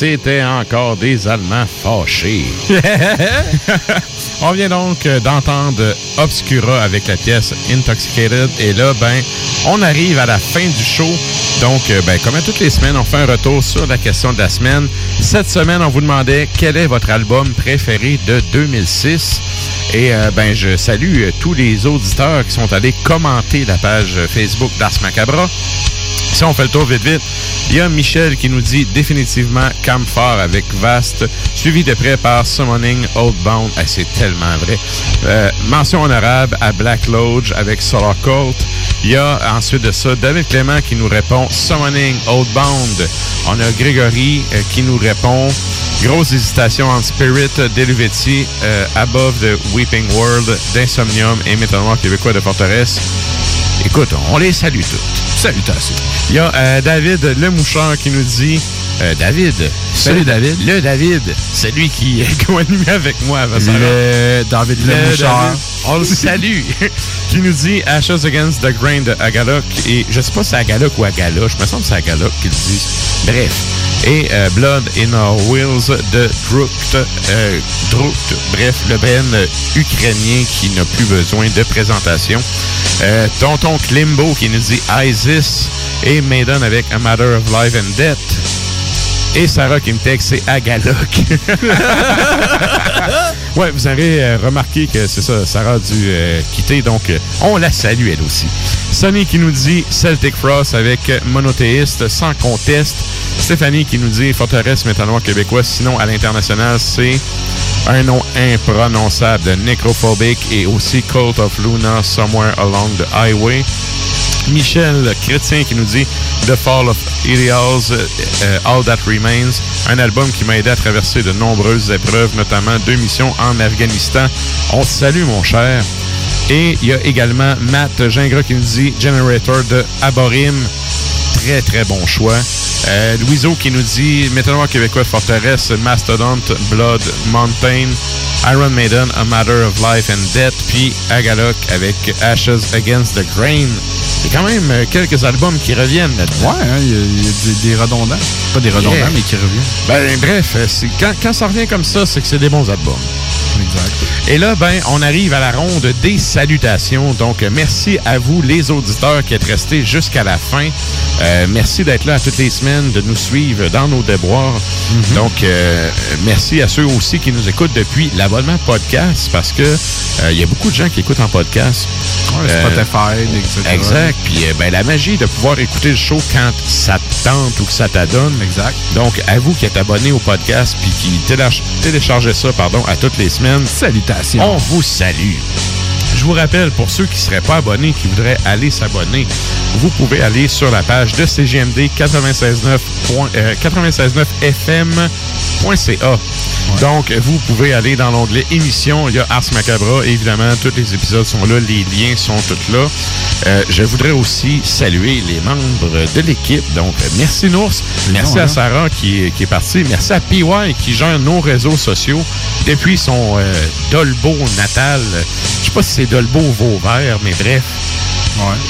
C'était encore des Allemands fâchés. *laughs* On vient donc d'entendre Obscura avec la pièce Intoxicated. Et là, ben, on arrive à la fin du show. Donc, euh, ben, comme toutes les semaines, on fait un retour sur la question de la semaine. Cette semaine, on vous demandait quel est votre album préféré de 2006. Et euh, ben, je salue euh, tous les auditeurs qui sont allés commenter la page Facebook d'Ars Macabra. Si on fait le tour vite vite, il y a Michel qui nous dit définitivement Campfire avec Vast, suivi de près par Summoning Oldbound. Ah, c'est tellement vrai. Euh, mention honorable à Black Lodge avec Solar Cult. Il y a ensuite de ça David Clément qui nous répond Summoning Oldbound. On a Grégory euh, qui nous répond Grosse hésitation entre Spirit d'Elivetti, euh, Above the Weeping World, d'Insomnium et Métal Noir québécois de Forteresse. Écoute, on les salue toutes. Salutations. Il y a euh, David Le Mouchard qui nous dit euh, David. Salut, David. Le David. Celui qui est *laughs* co-animé avec moi avant ça. Le David Le Mouchard. David. On le *laughs* salue. qui nous dit Ashes Against the Grain de Agalok. Et je sais pas si c'est Agalok ou Agala. Je me semble que c'est Agalok qu'ils disent. Bref. Et euh, Blood in Our Wheels de Drukt. Euh, Drukt. Bref, le band ukrainien qui n'a plus besoin de présentation. Euh, Tonton Klimbo qui nous dit Isis. Et Maiden avec A Matter of Life and Death. Et Sarah qui me texte, c'est. *laughs* ouais, vous avez euh, remarqué que c'est ça, Sarah a dû euh, quitter, donc euh, on la salue elle aussi. Sonny qui nous dit Celtic Frost avec Monothéiste sans conteste. Stéphanie qui nous dit Forteresse Métal Noir québécois, sinon à l'international, c'est un nom imprononçable de et aussi Cult of Luna Somewhere Along the Highway. Michel Chrétien qui nous dit The Fall of Ideals, euh, All That Remains, un album qui m'a aidé à traverser de nombreuses épreuves, notamment deux missions en Afghanistan. On salue, mon cher. Et il y a également Matt Gingras qui nous dit Generator de Aborim. Très, très bon choix. Euh, Louiseau qui nous dit Noir québécois de Forteresse, Mastodon, Blood, Mountain, Iron Maiden, A Matter of Life and Death, puis Agalok avec Ashes Against the Grain. Il y a quand même euh, quelques albums qui reviennent là-dedans. Ouais, hein, il y a, il y a des, des redondants. Pas des redondants, Yeah. mais qui reviennent. Ben, bref, euh, quand ça revient comme ça, c'est que c'est des bons albums. Exact. Et là, ben, on arrive à la ronde des salutations. Donc, merci à vous, les auditeurs, qui êtes restés jusqu'à la fin. Euh, merci d'être là toutes les semaines, de nous suivre dans nos déboires. Mhm. Donc, euh, merci à ceux aussi qui nous écoutent depuis l'abonnement podcast, parce que euh, il y a beaucoup de gens qui écoutent en podcast. Ouais, Spotify, etc. Exact. Puis, euh, ben, la magie de pouvoir écouter le show quand ça te tente ou que ça t'adonne. Exact. Donc, à vous qui êtes abonnés au podcast puis qui téléch- téléchargez ça, pardon, à toutes les semaines. Salutations. On vous salue. Je vous rappelle, pour ceux qui ne seraient pas abonnés, qui voudraient aller s'abonner, vous pouvez aller sur la page de CGMD 969 euh, 969fm.ca. Donc, vous pouvez aller dans l'onglet émissions. Il y a Ars Macabra. Évidemment, tous les épisodes sont là. Les liens sont tous là. Euh, je voudrais aussi saluer les membres de l'équipe. Donc, merci Nours. Merci Non, à. Sarah qui, est- qui est partie. Merci à PY qui gère nos réseaux sociaux depuis son euh, Dolbeau natal. Je sais pas si c'est ou Vauvert, mais bref.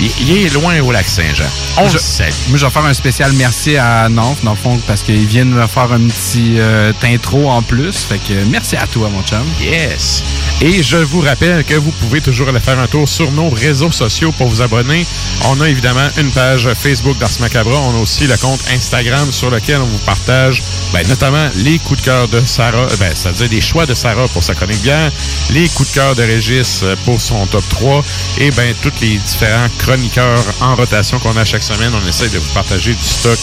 Il, il est loin au lac Saint-Jean. On je, le salue. Moi, je vais faire un spécial merci à Nantes, dans le fond, parce qu'ils viennent me faire un petit euh, intro en plus. Fait que merci à toi, mon chum. Yes. Et je vous rappelle que vous pouvez toujours aller faire un tour sur nos réseaux sociaux pour vous abonner. On a évidemment une page Facebook d'Ars Macabra. On a aussi le compte Instagram sur lequel on vous partage ben, notamment les coups de cœur de Sarah, ben, c'est-à-dire des choix de Sarah pour sa chronique bière, les coups de cœur de Régis euh, pour son top 3 et ben tous les différents chroniqueurs en rotation qu'on a chaque semaine. On essaie de vous partager du stock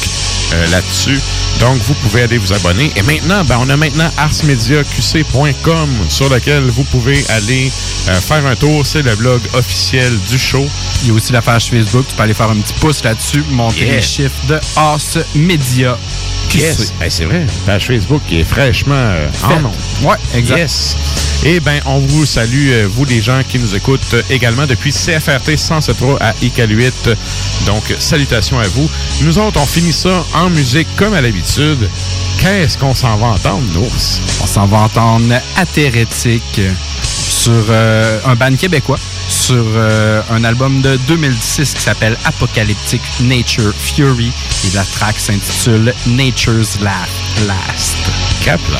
euh, là-dessus. Donc, vous pouvez aller vous abonner. Et maintenant, ben, on a maintenant arsmediaqc.com sur lequel vous pouvez aller euh, faire un tour. C'est le blog officiel du show. Il y a aussi la page Facebook. Tu peux aller faire un petit pouce là-dessus, monter Yeah. les chiffres de As Media. Yes. Ben, c'est vrai. Page Facebook qui est fraîchement euh, en nom. Ouais, exact. Yes. Et ben, on vous salue, vous les gens qui nous écoutent euh, également depuis CFRT 107.3 à Iqaluit. Donc, salutations à vous. Nous autres, on finit ça en musique comme à l'habitude. Qu'est-ce qu'on s'en va entendre, Nours? On s'en va entendre Athérétique sur euh, un band québécois, sur euh, un album de 2016 qui s'appelle Apocalyptic Nature Fury et la track s'intitule Nature's La- Last. Capla.